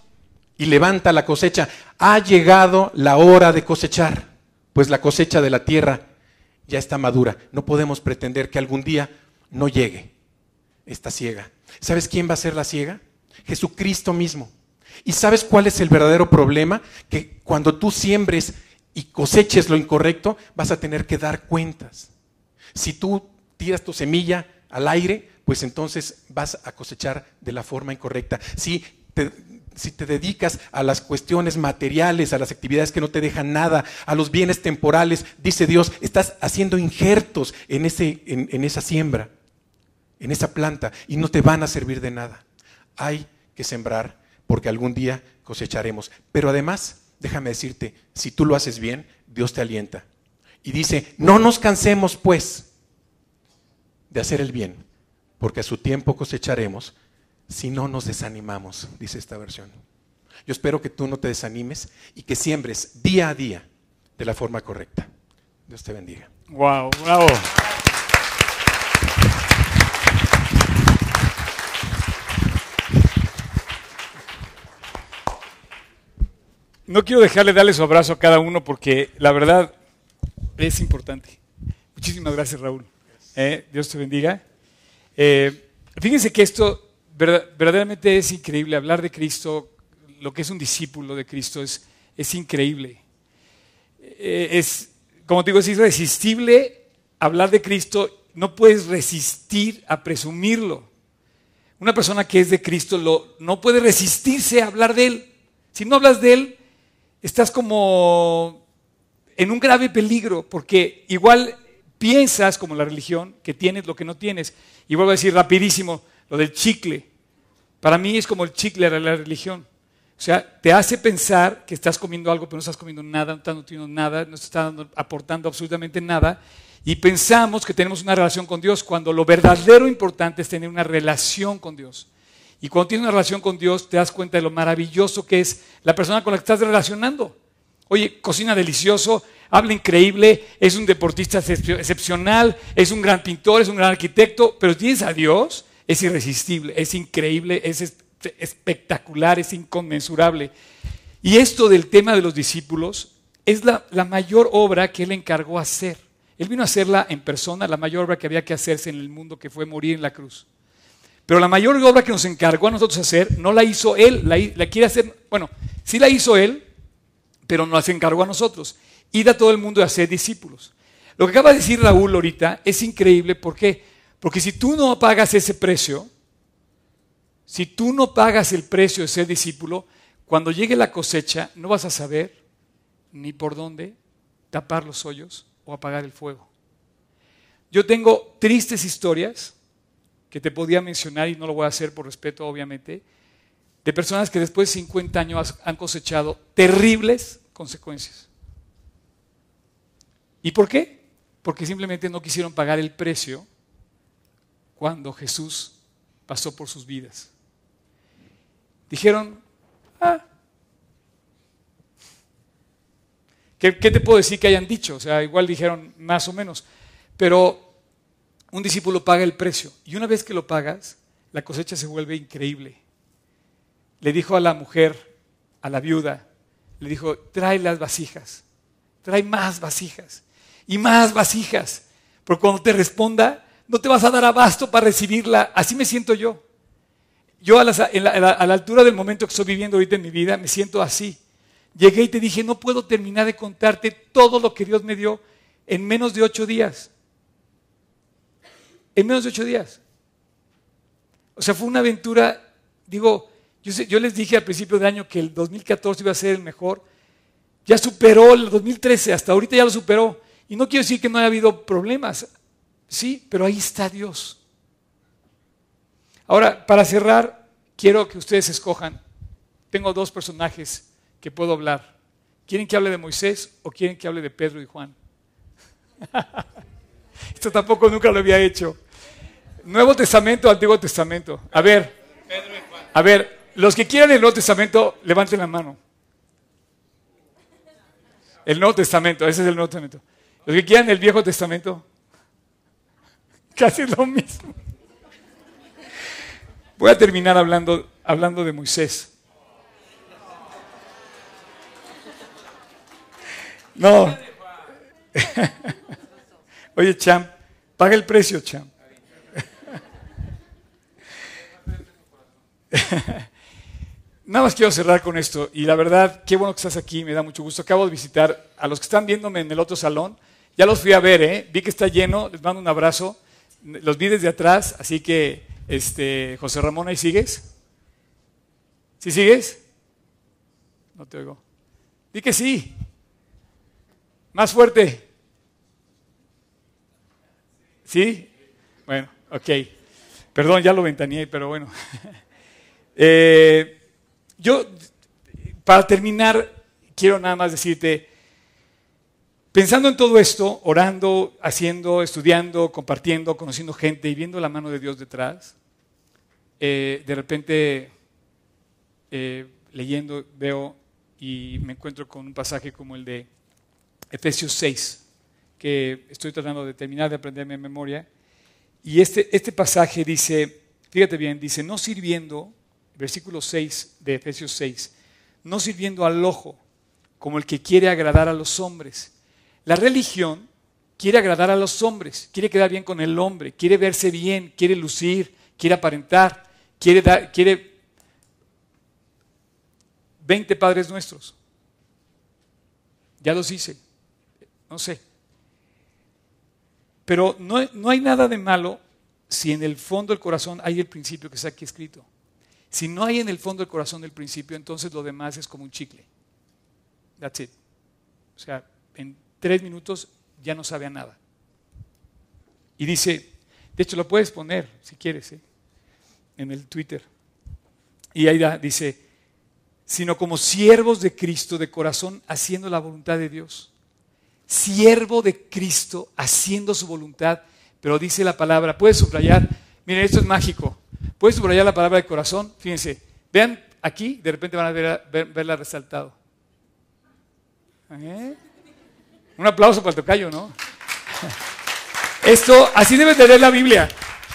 y levanta la cosecha. Ha llegado la hora de cosechar, pues la cosecha de la tierra ya está madura. No podemos pretender que algún día no llegue esta ciega. ¿Sabes quién va a ser la ciega? Jesucristo mismo. ¿Y sabes cuál es el verdadero problema? Que cuando tú siembres y coseches lo incorrecto, vas a tener que dar cuentas. Si tú tiras tu semilla al aire, pues entonces vas a cosechar de la forma incorrecta. Si te, dedicas a las cuestiones materiales, a las actividades que no te dejan nada, a los bienes temporales, dice Dios, estás haciendo injertos en, ese, en esa siembra, en esa planta, y no te van a servir de nada. Hay que sembrar porque algún día cosecharemos. Pero además, déjame decirte, si tú lo haces bien, Dios te alienta. Y dice, no nos cansemos pues de hacer el bien, porque a su tiempo cosecharemos si no nos desanimamos, dice esta versión. Yo espero que tú no te desanimes y que siembres día a día de la forma correcta. Dios te bendiga. Wow, bravo. No quiero dejarle darle su abrazo a cada uno porque la verdad es importante. Muchísimas gracias, Raúl. Eh, Dios te bendiga. Eh, fíjense que esto verdaderamente es increíble. Hablar de Cristo, lo que es un discípulo de Cristo, es, es increíble. Eh, es, como te digo, es irresistible hablar de Cristo. No puedes resistir a presumirlo. Una persona que es de Cristo lo, no puede resistirse a hablar de Él. Si no hablas de Él, estás como en un grave peligro, porque igual piensas, como la religión, que tienes lo que no tienes. Y vuelvo a decir rapidísimo, lo del chicle. Para mí es como el chicle de la religión. O sea, te hace pensar que estás comiendo algo, pero no estás comiendo nada, no estás nutriendo nada, no estás aportando absolutamente nada. Y pensamos que tenemos una relación con Dios, cuando lo verdadero importante es tener una relación con Dios. Y cuando tienes una relación con Dios, te das cuenta de lo maravilloso que es la persona con la que estás relacionando. Oye, cocina delicioso, habla increíble, es un deportista excepcional, es un gran pintor, es un gran arquitecto, pero tienes a Dios, es irresistible, es increíble, es espectacular, es inconmensurable. Y esto del tema de los discípulos es la, la mayor obra que él encargó hacer. Él vino a hacerla en persona, la mayor obra que había que hacerse en el mundo, que fue morir en la cruz. Pero la mayor obra que nos encargó a nosotros hacer, no la hizo Él, la, la quiere hacer, bueno, sí la hizo Él, pero nos encargó a nosotros. Ir a todo el mundo y hacer discípulos. Lo que acaba de decir Raúl ahorita es increíble, ¿por qué? Porque si tú no pagas ese precio, si tú no pagas el precio de ser discípulo, cuando llegue la cosecha no vas a saber ni por dónde tapar los hoyos o apagar el fuego. Yo tengo tristes historias que te podía mencionar y no lo voy a hacer por respeto, obviamente, de personas que después de 50 años han cosechado terribles consecuencias. ¿Y por qué? Porque simplemente no quisieron pagar el precio cuando Jesús pasó por sus vidas. Dijeron, ah, ¿qué, te puedo decir que hayan dicho? O sea, igual dijeron más o menos, pero un discípulo paga el precio y una vez que lo pagas, la cosecha se vuelve increíble. Le dijo a la mujer, a la viuda, le dijo, trae las vasijas, trae más vasijas y más vasijas, porque cuando te responda, no te vas a dar abasto para recibirla. Así me siento yo. Yo a, la, altura del momento que estoy viviendo ahorita en mi vida, me siento así. Llegué y te dije, no puedo terminar de contarte todo lo que Dios me dio en menos de ocho días. En menos de ocho días. O sea, fue una aventura, digo, yo, les dije al principio del año que el 2014 iba a ser el mejor. Ya superó el 2013, hasta ahorita ya lo superó. Y no quiero decir que no haya habido problemas, sí, pero ahí está Dios. Ahora, para cerrar, quiero que ustedes escojan. Tengo dos personajes que puedo hablar. ¿Quieren que hable de Moisés o quieren que hable de Pedro y Juan? Esto tampoco nunca lo había hecho. Nuevo Testamento, Antiguo Testamento. A ver, a ver, los que quieran el Nuevo Testamento, levanten la mano. El Nuevo Testamento, ese es el Nuevo Testamento. Los que quieran el Viejo Testamento, casi lo mismo. Voy a terminar hablando, hablando de Moisés. No. Oye, Cham, paga el precio, Cham. Nada más quiero cerrar con esto. Y la verdad, qué bueno que estás aquí, me da mucho gusto. Acabo de visitar a los que están viéndome en el otro salón. Ya los fui a ver, ¿eh? Vi que está lleno, les mando un abrazo. Los vi desde atrás, así que este, José Ramón, ¿ahí sigues? ¿Sí sigues? No te oigo. Di que sí. Más fuerte. ¿Sí? Bueno, ok. Perdón, ya lo ventaneé, pero bueno. Eh, yo, para terminar, quiero nada más decirte, Pensando en todo esto, orando, haciendo, estudiando, compartiendo, conociendo gente y viendo la mano de Dios detrás, eh, de repente eh, leyendo veo y me encuentro con un pasaje como el de Efesios 6, que estoy tratando de terminar de aprenderme en memoria. Y este, este pasaje dice, fíjate bien, dice, no sirviendo, versículo 6 de Efesios 6, no sirviendo al ojo como el que quiere agradar a los hombres la religión quiere agradar a los hombres, quiere quedar bien con el hombre, quiere verse bien, quiere lucir, quiere aparentar, quiere dar, quiere 20 padres nuestros. Ya los hice, no sé. Pero no, no hay nada de malo si en el fondo del corazón hay el principio que está aquí escrito. Si no hay en el fondo del corazón el principio, entonces lo demás es como un chicle. That's it. O sea, en tres minutos ya no sabe nada. Y dice, de hecho lo puedes poner si quieres, ¿eh? en el Twitter. Y ahí dice, sino como siervos de Cristo de corazón haciendo la voluntad de Dios. Siervo de Cristo haciendo su voluntad, pero dice la palabra, puedes subrayar, miren, esto es mágico, puedes subrayar la palabra de corazón, fíjense, vean aquí, de repente van a ver, verla resaltado. ¿Eh? Un aplauso para el tocayo, ¿no? Esto, así debes de leer la Biblia.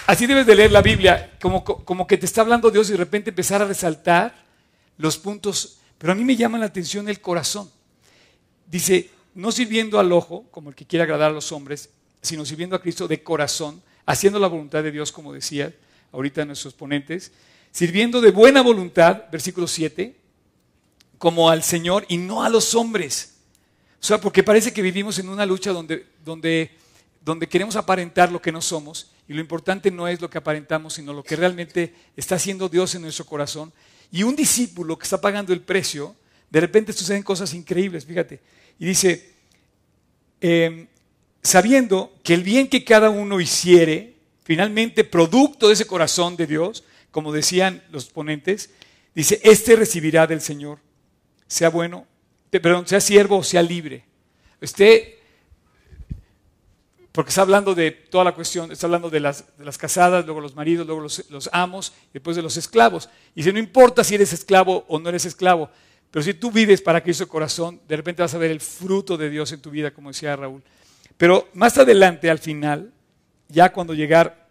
Así debes de leer la Biblia, como, como que te está hablando Dios y de repente empezar a resaltar los puntos. Pero a mí me llama la atención el corazón. Dice, no sirviendo al ojo, como el que quiere agradar a los hombres, sino sirviendo a Cristo de corazón, haciendo la voluntad de Dios, como decía ahorita nuestros ponentes, sirviendo de buena voluntad, versículo 7, como al Señor y no a los hombres. O sea, porque parece que vivimos en una lucha donde, donde, donde queremos aparentar lo que no somos y lo importante no es lo que aparentamos, sino lo que realmente está haciendo Dios en nuestro corazón. Y un discípulo que está pagando el precio, de repente suceden cosas increíbles, fíjate. Y dice, em, sabiendo que el bien que cada uno hiciere, finalmente producto de ese corazón de Dios, como decían los ponentes, dice, este recibirá del Señor, sea bueno, perdón, sea siervo o sea libre. Usted, porque está hablando de toda la cuestión, está hablando de las, casadas, luego los maridos, luego los, los amos, después de los esclavos. Y dice, no importa si eres esclavo o no eres esclavo, pero si tú vives para Cristo corazón, de repente vas a ver el fruto de Dios en tu vida, como decía Raúl. Pero más adelante, al final, ya cuando llegar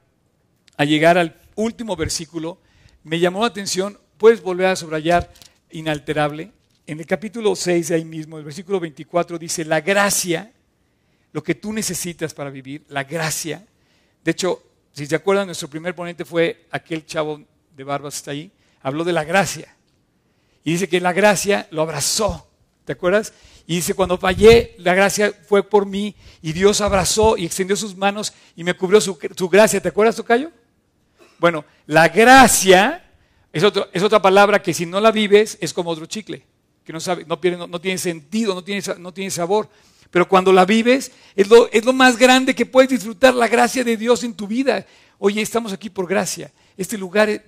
a llegar al último versículo, me llamó la atención, puedes volver a subrayar inalterable. En el capítulo 6 de ahí mismo, el versículo 24 dice, la gracia, lo que tú necesitas para vivir, la gracia. De hecho, si se acuerdan, nuestro primer ponente fue aquel chavo de barbas está ahí, habló de la gracia. Y dice que la gracia lo abrazó. ¿Te acuerdas? Y dice, cuando fallé, la gracia fue por mí y Dios abrazó y extendió sus manos y me cubrió su, gracia. ¿Te acuerdas, Tocayo? Bueno, la gracia es, es, otra palabra que si no la vives es como otro chicle, que no, sabe, no, no, tiene sentido, no tiene, no tiene sabor. Pero cuando la vives es lo, es lo más grande que puedes disfrutar, la gracia de Dios en tu vida. Oye, estamos aquí por gracia. Este lugar eh,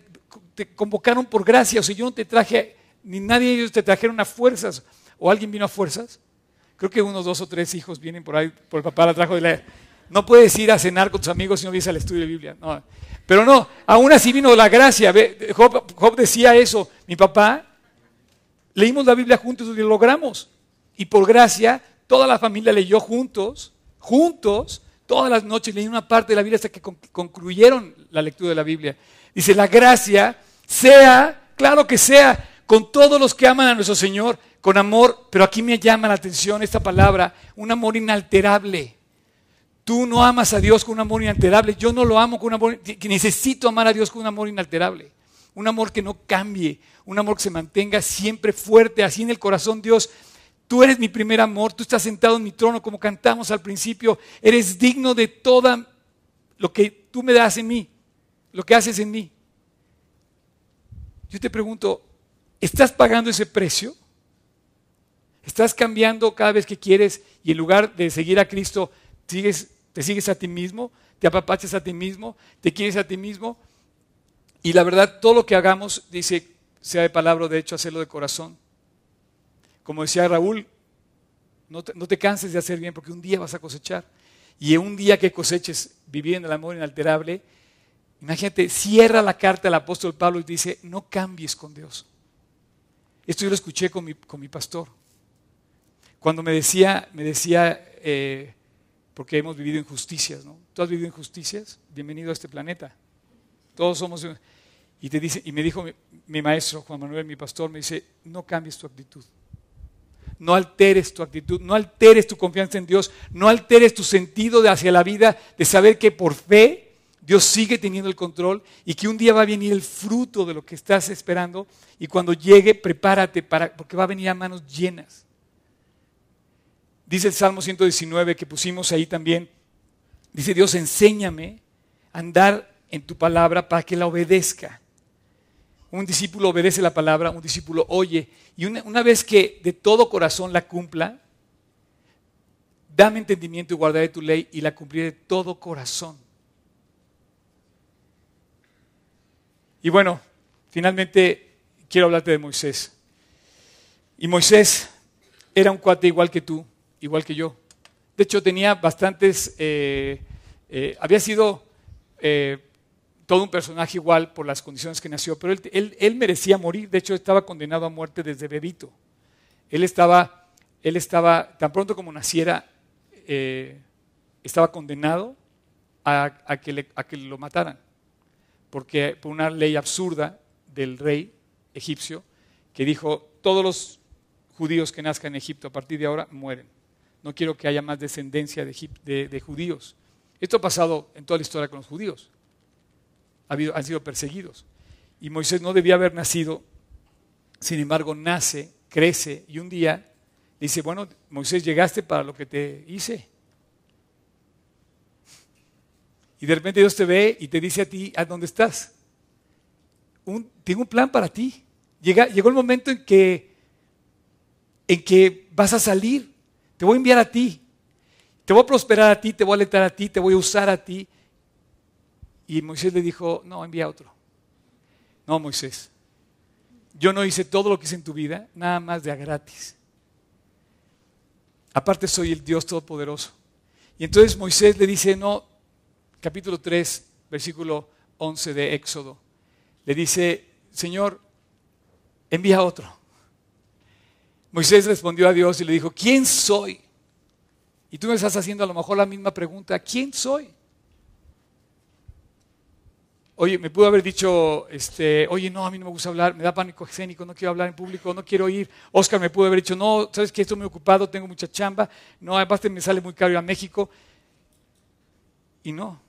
te convocaron por gracia. O sea, yo no te traje ni nadie de ellos te trajeron a fuerzas. ¿O alguien vino a fuerzas? Creo que unos dos o tres hijos vienen por ahí, por el papá la trajo de la... No puedes ir a cenar con tus amigos si no vienes al estudio de Biblia. No. Pero no, aún así vino la gracia. Job, decía eso. Mi papá, leímos la Biblia juntos y lo logramos. Y por gracia, toda la familia leyó juntos, juntos, todas las noches leí una parte de la Biblia hasta que concluyeron la lectura de la Biblia. Dice, la gracia sea, claro que sea, con todos los que aman a nuestro Señor, con amor, pero aquí me llama la atención esta palabra, un amor inalterable. Tú no amas a Dios con un amor inalterable, yo no lo amo con un amor, necesito amar a Dios con un amor inalterable, un amor que no cambie, un amor que se mantenga siempre fuerte, así en el corazón Dios. Tú eres mi primer amor, tú estás sentado en mi trono como cantamos al principio, eres digno de todo lo que tú me das en mí, lo que haces en mí. Yo te pregunto, ¿Estás pagando ese precio? ¿Estás cambiando cada vez que quieres y en lugar de seguir a Cristo, te sigues a ti mismo, te apapachas a ti mismo, te quieres a ti mismo? Y la verdad, todo lo que hagamos, dice, sea de palabra de hecho, hacerlo de corazón. Como decía Raúl, no te, canses de hacer bien porque un día vas a cosechar. Y en un día que coseches viviendo el amor inalterable, imagínate, cierra la carta al apóstol Pablo y dice, no cambies con Dios. Esto yo lo escuché con mi pastor. Cuando me decía, me decía eh, porque hemos vivido injusticias, ¿no? ¿Tú has vivido injusticias? Bienvenido a este planeta. Todos somos... Y, te dice, y me dijo mi, mi maestro, Juan Manuel, mi pastor, me dice, no cambies tu actitud. No alteres tu actitud, no alteres tu confianza en Dios, no alteres tu sentido de hacia la vida, de saber que por fe Dios sigue teniendo el control y que un día va a venir el fruto de lo que estás esperando y cuando llegue prepárate para, porque va a venir a manos llenas. Dice el Salmo 119 que pusimos ahí también, dice Dios, enséñame a andar en tu palabra para que la obedezca. Un discípulo obedece la palabra, un discípulo oye y una, una vez que de todo corazón la cumpla, dame entendimiento y guardaré tu ley y la cumpliré de todo corazón. Y bueno, finalmente quiero hablarte de Moisés. Y Moisés era un cuate igual que tú, igual que yo. De hecho, tenía bastantes, eh, eh, había sido eh, todo un personaje igual por las condiciones que nació, pero él, él, merecía morir. De hecho, estaba condenado a muerte desde bebito. Él estaba, él estaba tan pronto como naciera, estaba condenado a, que a que lo mataran porque por una ley absurda del rey egipcio que dijo, todos los judíos que nazcan en Egipto a partir de ahora mueren. No quiero que haya más descendencia de, judíos. Esto ha pasado en toda la historia con los judíos. Han sido perseguidos. Y Moisés no debía haber nacido, sin embargo nace, crece y un día dice, bueno, Moisés llegaste para lo que te hice. Y de repente Dios te ve y te dice a ti, ¿a dónde estás? Un- tengo un plan para ti. Llegó el momento en que, en que vas a salir. Te voy a enviar a ti. Te voy a prosperar a ti, te voy a alentar a ti, te voy a usar a ti. Y Moisés le dijo, no, envía a otro. No, Moisés. Yo no hice todo lo que hice en tu vida, nada más de a gratis. Aparte soy el Dios Todopoderoso. Y entonces Moisés le dice, no, capítulo 3, versículo 11 de Éxodo. Le dice, Señor, envía a otro. Moisés respondió a Dios y le dijo, ¿quién soy? Y tú me estás haciendo a lo mejor la misma pregunta, ¿quién soy? Oye, me pudo haber dicho, este, oye, no, a mí no me gusta hablar, me da pánico escénico, no quiero hablar en público, no quiero ir. Oscar me pudo haber dicho, no, sabes que estoy muy ocupado, tengo mucha chamba, no, aparte me sale muy caro ir a México. Y no.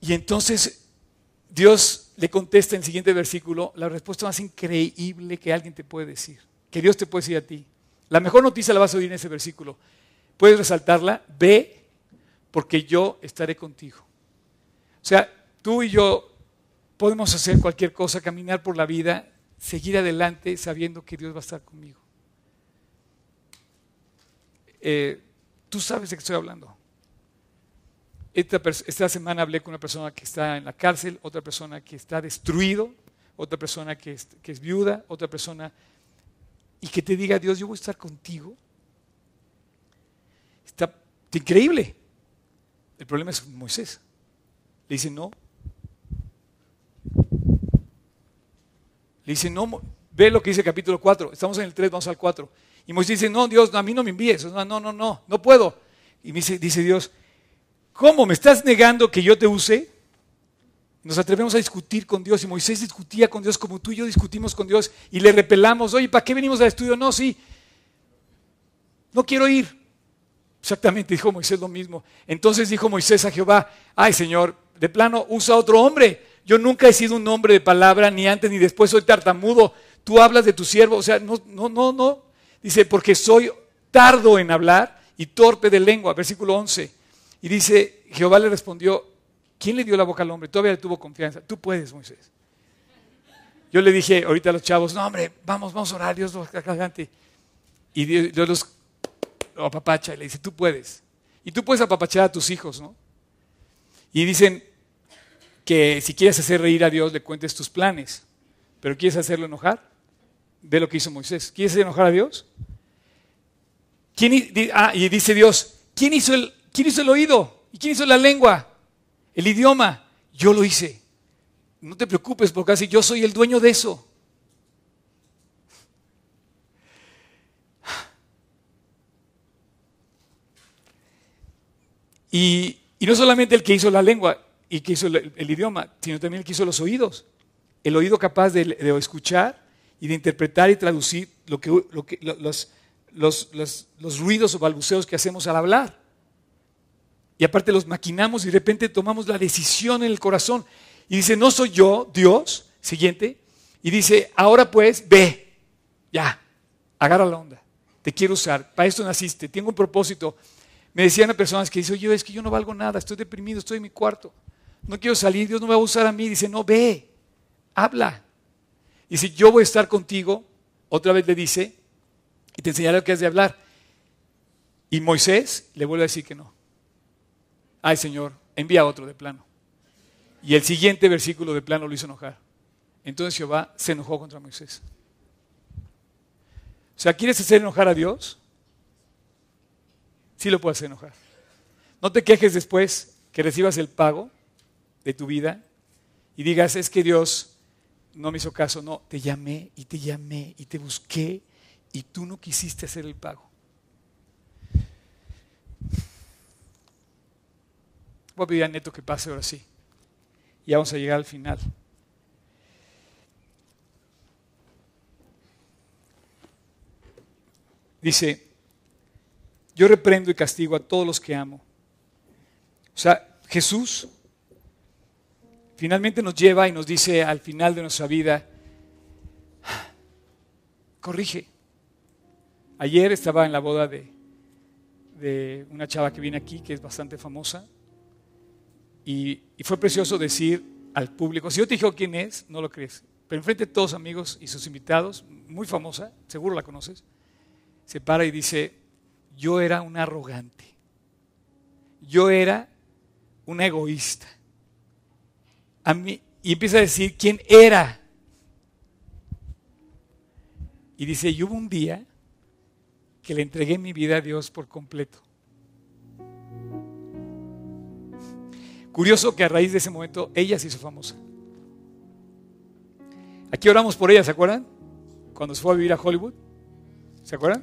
Y entonces Dios le contesta en el siguiente versículo la respuesta más increíble que alguien te puede decir, que Dios te puede decir a ti. La mejor noticia la vas a oír en ese versículo. Puedes resaltarla, ve, porque yo estaré contigo. O sea, tú y yo podemos hacer cualquier cosa, caminar por la vida, seguir adelante sabiendo que Dios va a estar conmigo. Eh, tú sabes de qué estoy hablando. Esta, semana hablé con una persona que está en la cárcel, otra persona que está destruido, otra persona que es, viuda, otra persona... Y que te diga, Dios, yo voy a estar contigo. Está increíble. El problema es Moisés. Le dice, no. Le dice, no, ve lo que dice el capítulo 4. Estamos en el 3, vamos al 4. Y Moisés dice, no, Dios, a mí no me envíes. No, no, no, no, no puedo. Y dice Dios, ¿cómo me estás negando que yo te use? Nos atrevemos a discutir con Dios y Moisés discutía con Dios como tú y yo discutimos con Dios y le repelamos, oye, ¿para qué venimos al estudio? No, sí, no quiero ir. Exactamente, dijo Moisés lo mismo. Entonces dijo Moisés a Jehová, ay Señor, de plano usa otro hombre. Yo nunca he sido un hombre de palabra, ni antes ni después soy tartamudo. Tú hablas de tu siervo, o sea, no, no, no, no. Dice, porque soy tardo en hablar y torpe de lengua, versículo 11. Y dice, Jehová le respondió, ¿quién le dio la boca al hombre? Todavía le tuvo confianza. Tú puedes, Moisés. Yo le dije ahorita a los chavos, no hombre, vamos, vamos a orar, Dios los adelante. Y Dios, los apapacha y le dice, tú puedes. Y tú puedes apapachar a tus hijos, ¿no? Y dicen que si quieres hacer reír a Dios, le cuentes tus planes. Pero ¿quieres hacerlo enojar? Ve lo que hizo Moisés. ¿Quieres enojar a Dios? ¿Quién, ah, y dice Dios, ¿quién hizo, el, ¿quién hizo el oído? ¿Y quién hizo la lengua? El idioma. Yo lo hice. No te preocupes porque así yo soy el dueño de eso. Y, no solamente el que hizo la lengua y que hizo el, idioma, sino también el que hizo los oídos. El oído capaz de, escuchar y de interpretar y traducir los ruidos o balbuceos que hacemos al hablar. Y aparte los maquinamos y de repente tomamos la decisión en el corazón. Y dice, no soy yo, Dios, siguiente. Y dice, ahora pues, ve, ya, agarra la onda. Te quiero usar, para esto naciste, tengo un propósito. Me decían a personas que dicen, yo es que yo no valgo nada, estoy deprimido, estoy en mi cuarto. No quiero salir, Dios no me va a usar a mí. Dice, no, ve, habla. Dice, yo voy a estar contigo. Otra vez le dice, y te enseñaré lo que has de hablar. Y Moisés le vuelve a decir que no. Ay, Señor, envía otro de plano. Y el siguiente versículo de plano lo hizo enojar. Entonces Jehová se enojó contra Moisés. O sea, ¿quieres hacer enojar a Dios? Sí lo puedes hacer enojar. No te quejes después que recibas el pago de tu vida y digas, es que Dios no me hizo caso. No, te llamé y te llamé y te busqué y tú no quisiste hacer el pago. Voy a pedir a Neto que pase ahora sí. Y vamos a llegar al final. Dice, yo reprendo y castigo a todos los que amo. O sea, Jesús finalmente nos lleva y nos dice al final de nuestra vida, corrige. Ayer estaba en la boda de, de una chava que viene aquí, que es bastante famosa, y, fue precioso decir al público, si yo te digo quién es, no lo crees, pero enfrente de todos amigos y sus invitados, muy famosa, seguro la conoces, se para y dice, yo era un arrogante, yo era un egoísta. A mí, y empieza a decir quién era. Y dice, y hubo un día que le entregué mi vida a Dios por completo. Curioso que a raíz de ese momento ella se hizo famosa. Aquí oramos por ella, ¿se acuerdan? Cuando se fue a vivir a Hollywood. ¿Se acuerdan?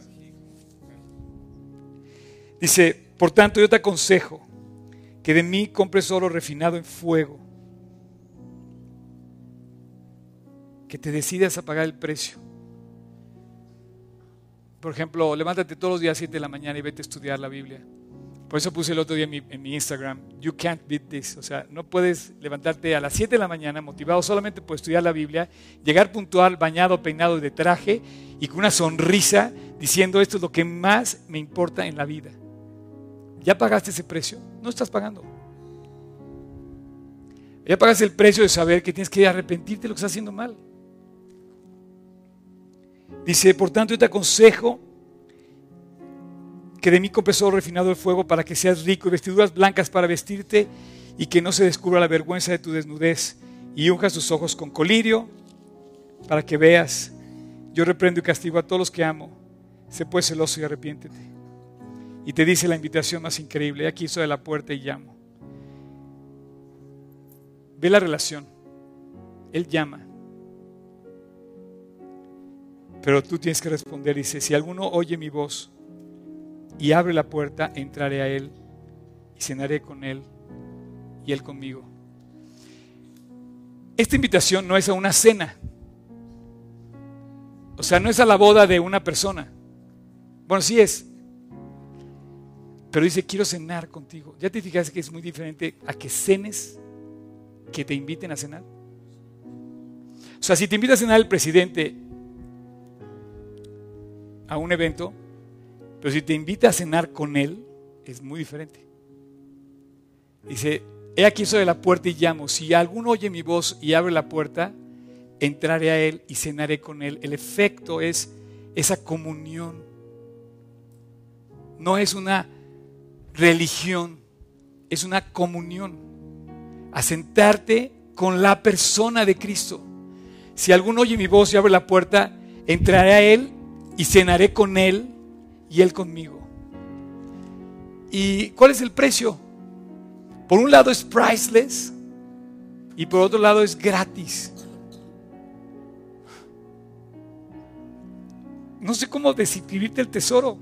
Dice, por tanto yo te aconsejo que de mí compres oro refinado en fuego, que te decidas a pagar el precio. Por ejemplo, levántate todos los días a 7 de la mañana y vete a estudiar la Biblia. Por eso puse el otro día en mi, Instagram, you can't beat this. O sea, no puedes levantarte a las 7 de la mañana motivado solamente por estudiar la Biblia, llegar puntual, bañado, peinado de traje y con una sonrisa diciendo esto es lo que más me importa en la vida. ¿Ya pagaste ese precio? No estás pagando. Ya pagaste el precio de saber que tienes que arrepentirte de lo que estás haciendo mal. Dice, por tanto yo te aconsejo que de mí oro refinado el fuego para que seas rico y vestiduras blancas para vestirte y que no se descubra la vergüenza de tu desnudez y unjas tus ojos con colirio para que veas. Yo reprendo y castigo a todos los que amo. Sé pues celoso y arrepiéntete. Y te dice la invitación más increíble. Aquí estoy de la puerta y llamo. Ve la relación. Él llama. Pero tú tienes que responder. Dice, si alguno oye mi voz y abre la puerta, entraré a Él y cenaré con Él y Él conmigo. Esta invitación no es a una cena. O sea, no es a la boda de una persona. Bueno, sí es. Pero dice, quiero cenar contigo. ¿Ya te fijaste que es muy diferente a que cenes que te inviten a cenar? O sea, si te invita a cenar el presidente a un evento, pero si te invita a cenar con Él, es muy diferente. Dice, he aquí soy de la puerta y llamo. Si alguno oye mi voz y abre la puerta, entraré a Él y cenaré con Él. El efecto es esa comunión. No es una religión, es una comunión. A sentarte con la persona de Cristo. Si alguno oye mi voz y abre la puerta, entraré a Él y cenaré con Él y Él conmigo. ¿Y cuál es el precio? Por un lado es priceless y por otro lado es gratis. No sé cómo describirte el tesoro.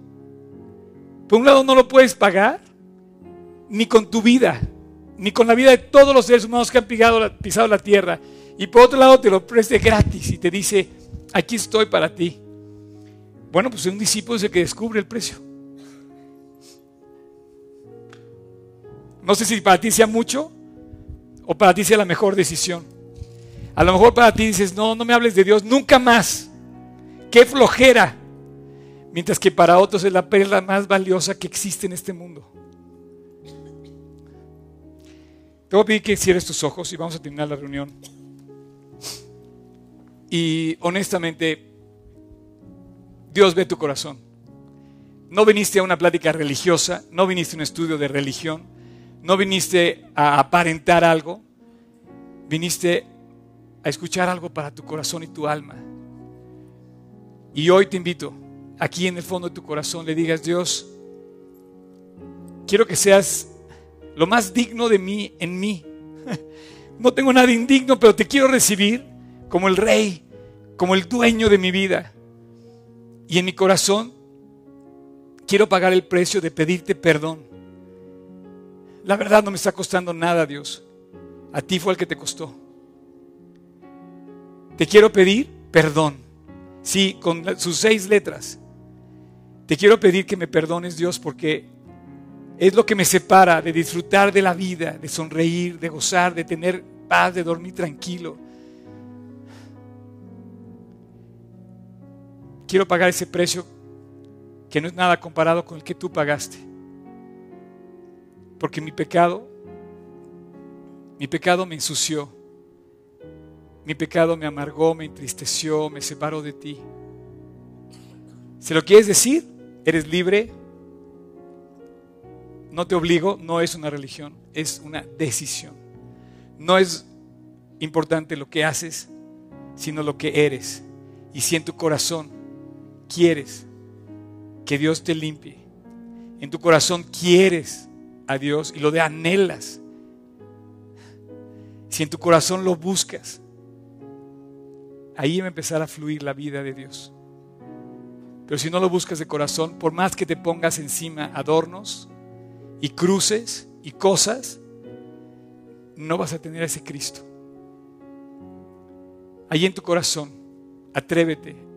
Por un lado no lo puedes pagar ni con tu vida, ni con la vida de todos los seres humanos que han pisado la tierra. Y por otro lado te lo preste gratis y te dice, aquí estoy para ti. Bueno, pues un discípulo es el que descubre el precio. No sé si para ti sea mucho o para ti sea la mejor decisión. A lo mejor para ti dices, no, no me hables de Dios nunca más. Qué flojera. Mientras que para otros es la perla más valiosa que existe en este mundo. Te voy a pedir que cierres tus ojos y vamos a terminar la reunión. Y honestamente, Dios ve tu corazón. No viniste a una plática religiosa, no viniste a un estudio de religión, no viniste a aparentar algo, viniste a escuchar algo para tu corazón y tu alma. Y hoy te invito, aquí en el fondo de tu corazón, le digas, Dios, quiero que seas lo más digno de mí en mí. No tengo nada indigno, pero te quiero recibir como el rey, como el dueño de mi vida. Y en mi corazón quiero pagar el precio de pedirte perdón. La verdad no me está costando nada, Dios. A ti fue el que te costó. Te quiero pedir perdón. Sí, con sus seis letras. Te quiero pedir que me perdones, Dios, porque es lo que me separa de disfrutar de la vida, de sonreír, de gozar, de tener paz, de dormir tranquilo. Quiero pagar ese precio que no es nada comparado con el que tú pagaste. Porque mi pecado, mi pecado me ensució. Mi pecado me amargó, me entristeció, me separó de ti. Si lo quieres decir, eres libre. No te obligo, no es una religión, es una decisión. No es importante lo que haces, sino lo que eres. Y si en tu corazón quieres que Dios te limpie, en tu corazón quieres a Dios y lo de anhelas, si en tu corazón lo buscas, ahí va a empezar a fluir la vida de Dios. Pero si no lo buscas de corazón, por más que te pongas encima adornos y cruces y cosas, no vas a tener a ese Cristo. Ahí en tu corazón, atrévete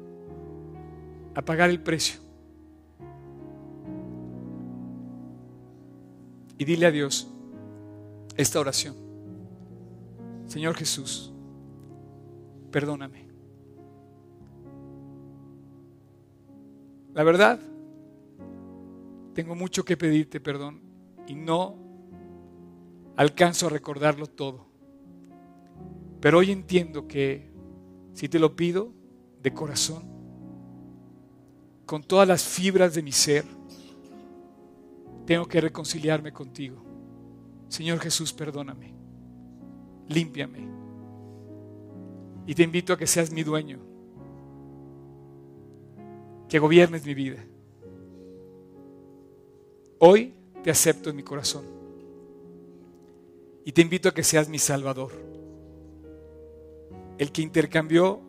a pagar el precio. Y dile a Dios esta oración. Señor Jesús, perdóname. La verdad, tengo mucho que pedirte perdón y no alcanzo a recordarlo todo. Pero hoy entiendo que si te lo pido de corazón, con todas las fibras de mi ser, tengo que reconciliarme contigo. Señor Jesús, perdóname, límpiame. Y te invito a que seas mi dueño, que gobiernes mi vida. Hoy te acepto en mi corazón y te invito a que seas mi Salvador, el que intercambió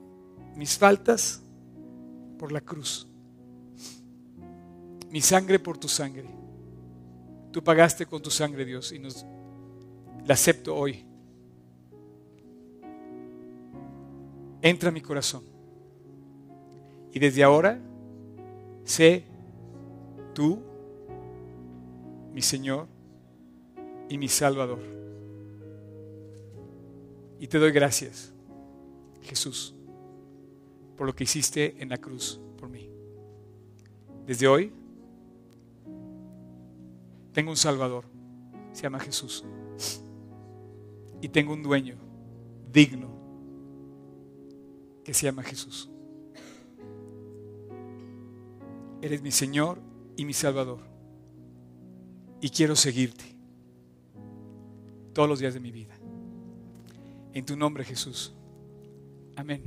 mis faltas por la cruz, mi sangre por tu sangre. Tú pagaste con tu sangre, Dios, y nos la acepto hoy. Entra a mi corazón. Y desde ahora, sé tú, mi Señor y mi Salvador. Y te doy gracias, Jesús, por lo que hiciste en la cruz por mí. Desde hoy, tengo un Salvador, se llama Jesús. Y tengo un dueño digno, que se llama Jesús. Eres mi Señor y mi Salvador. Y quiero seguirte todos los días de mi vida. En tu nombre, Jesús. Amén.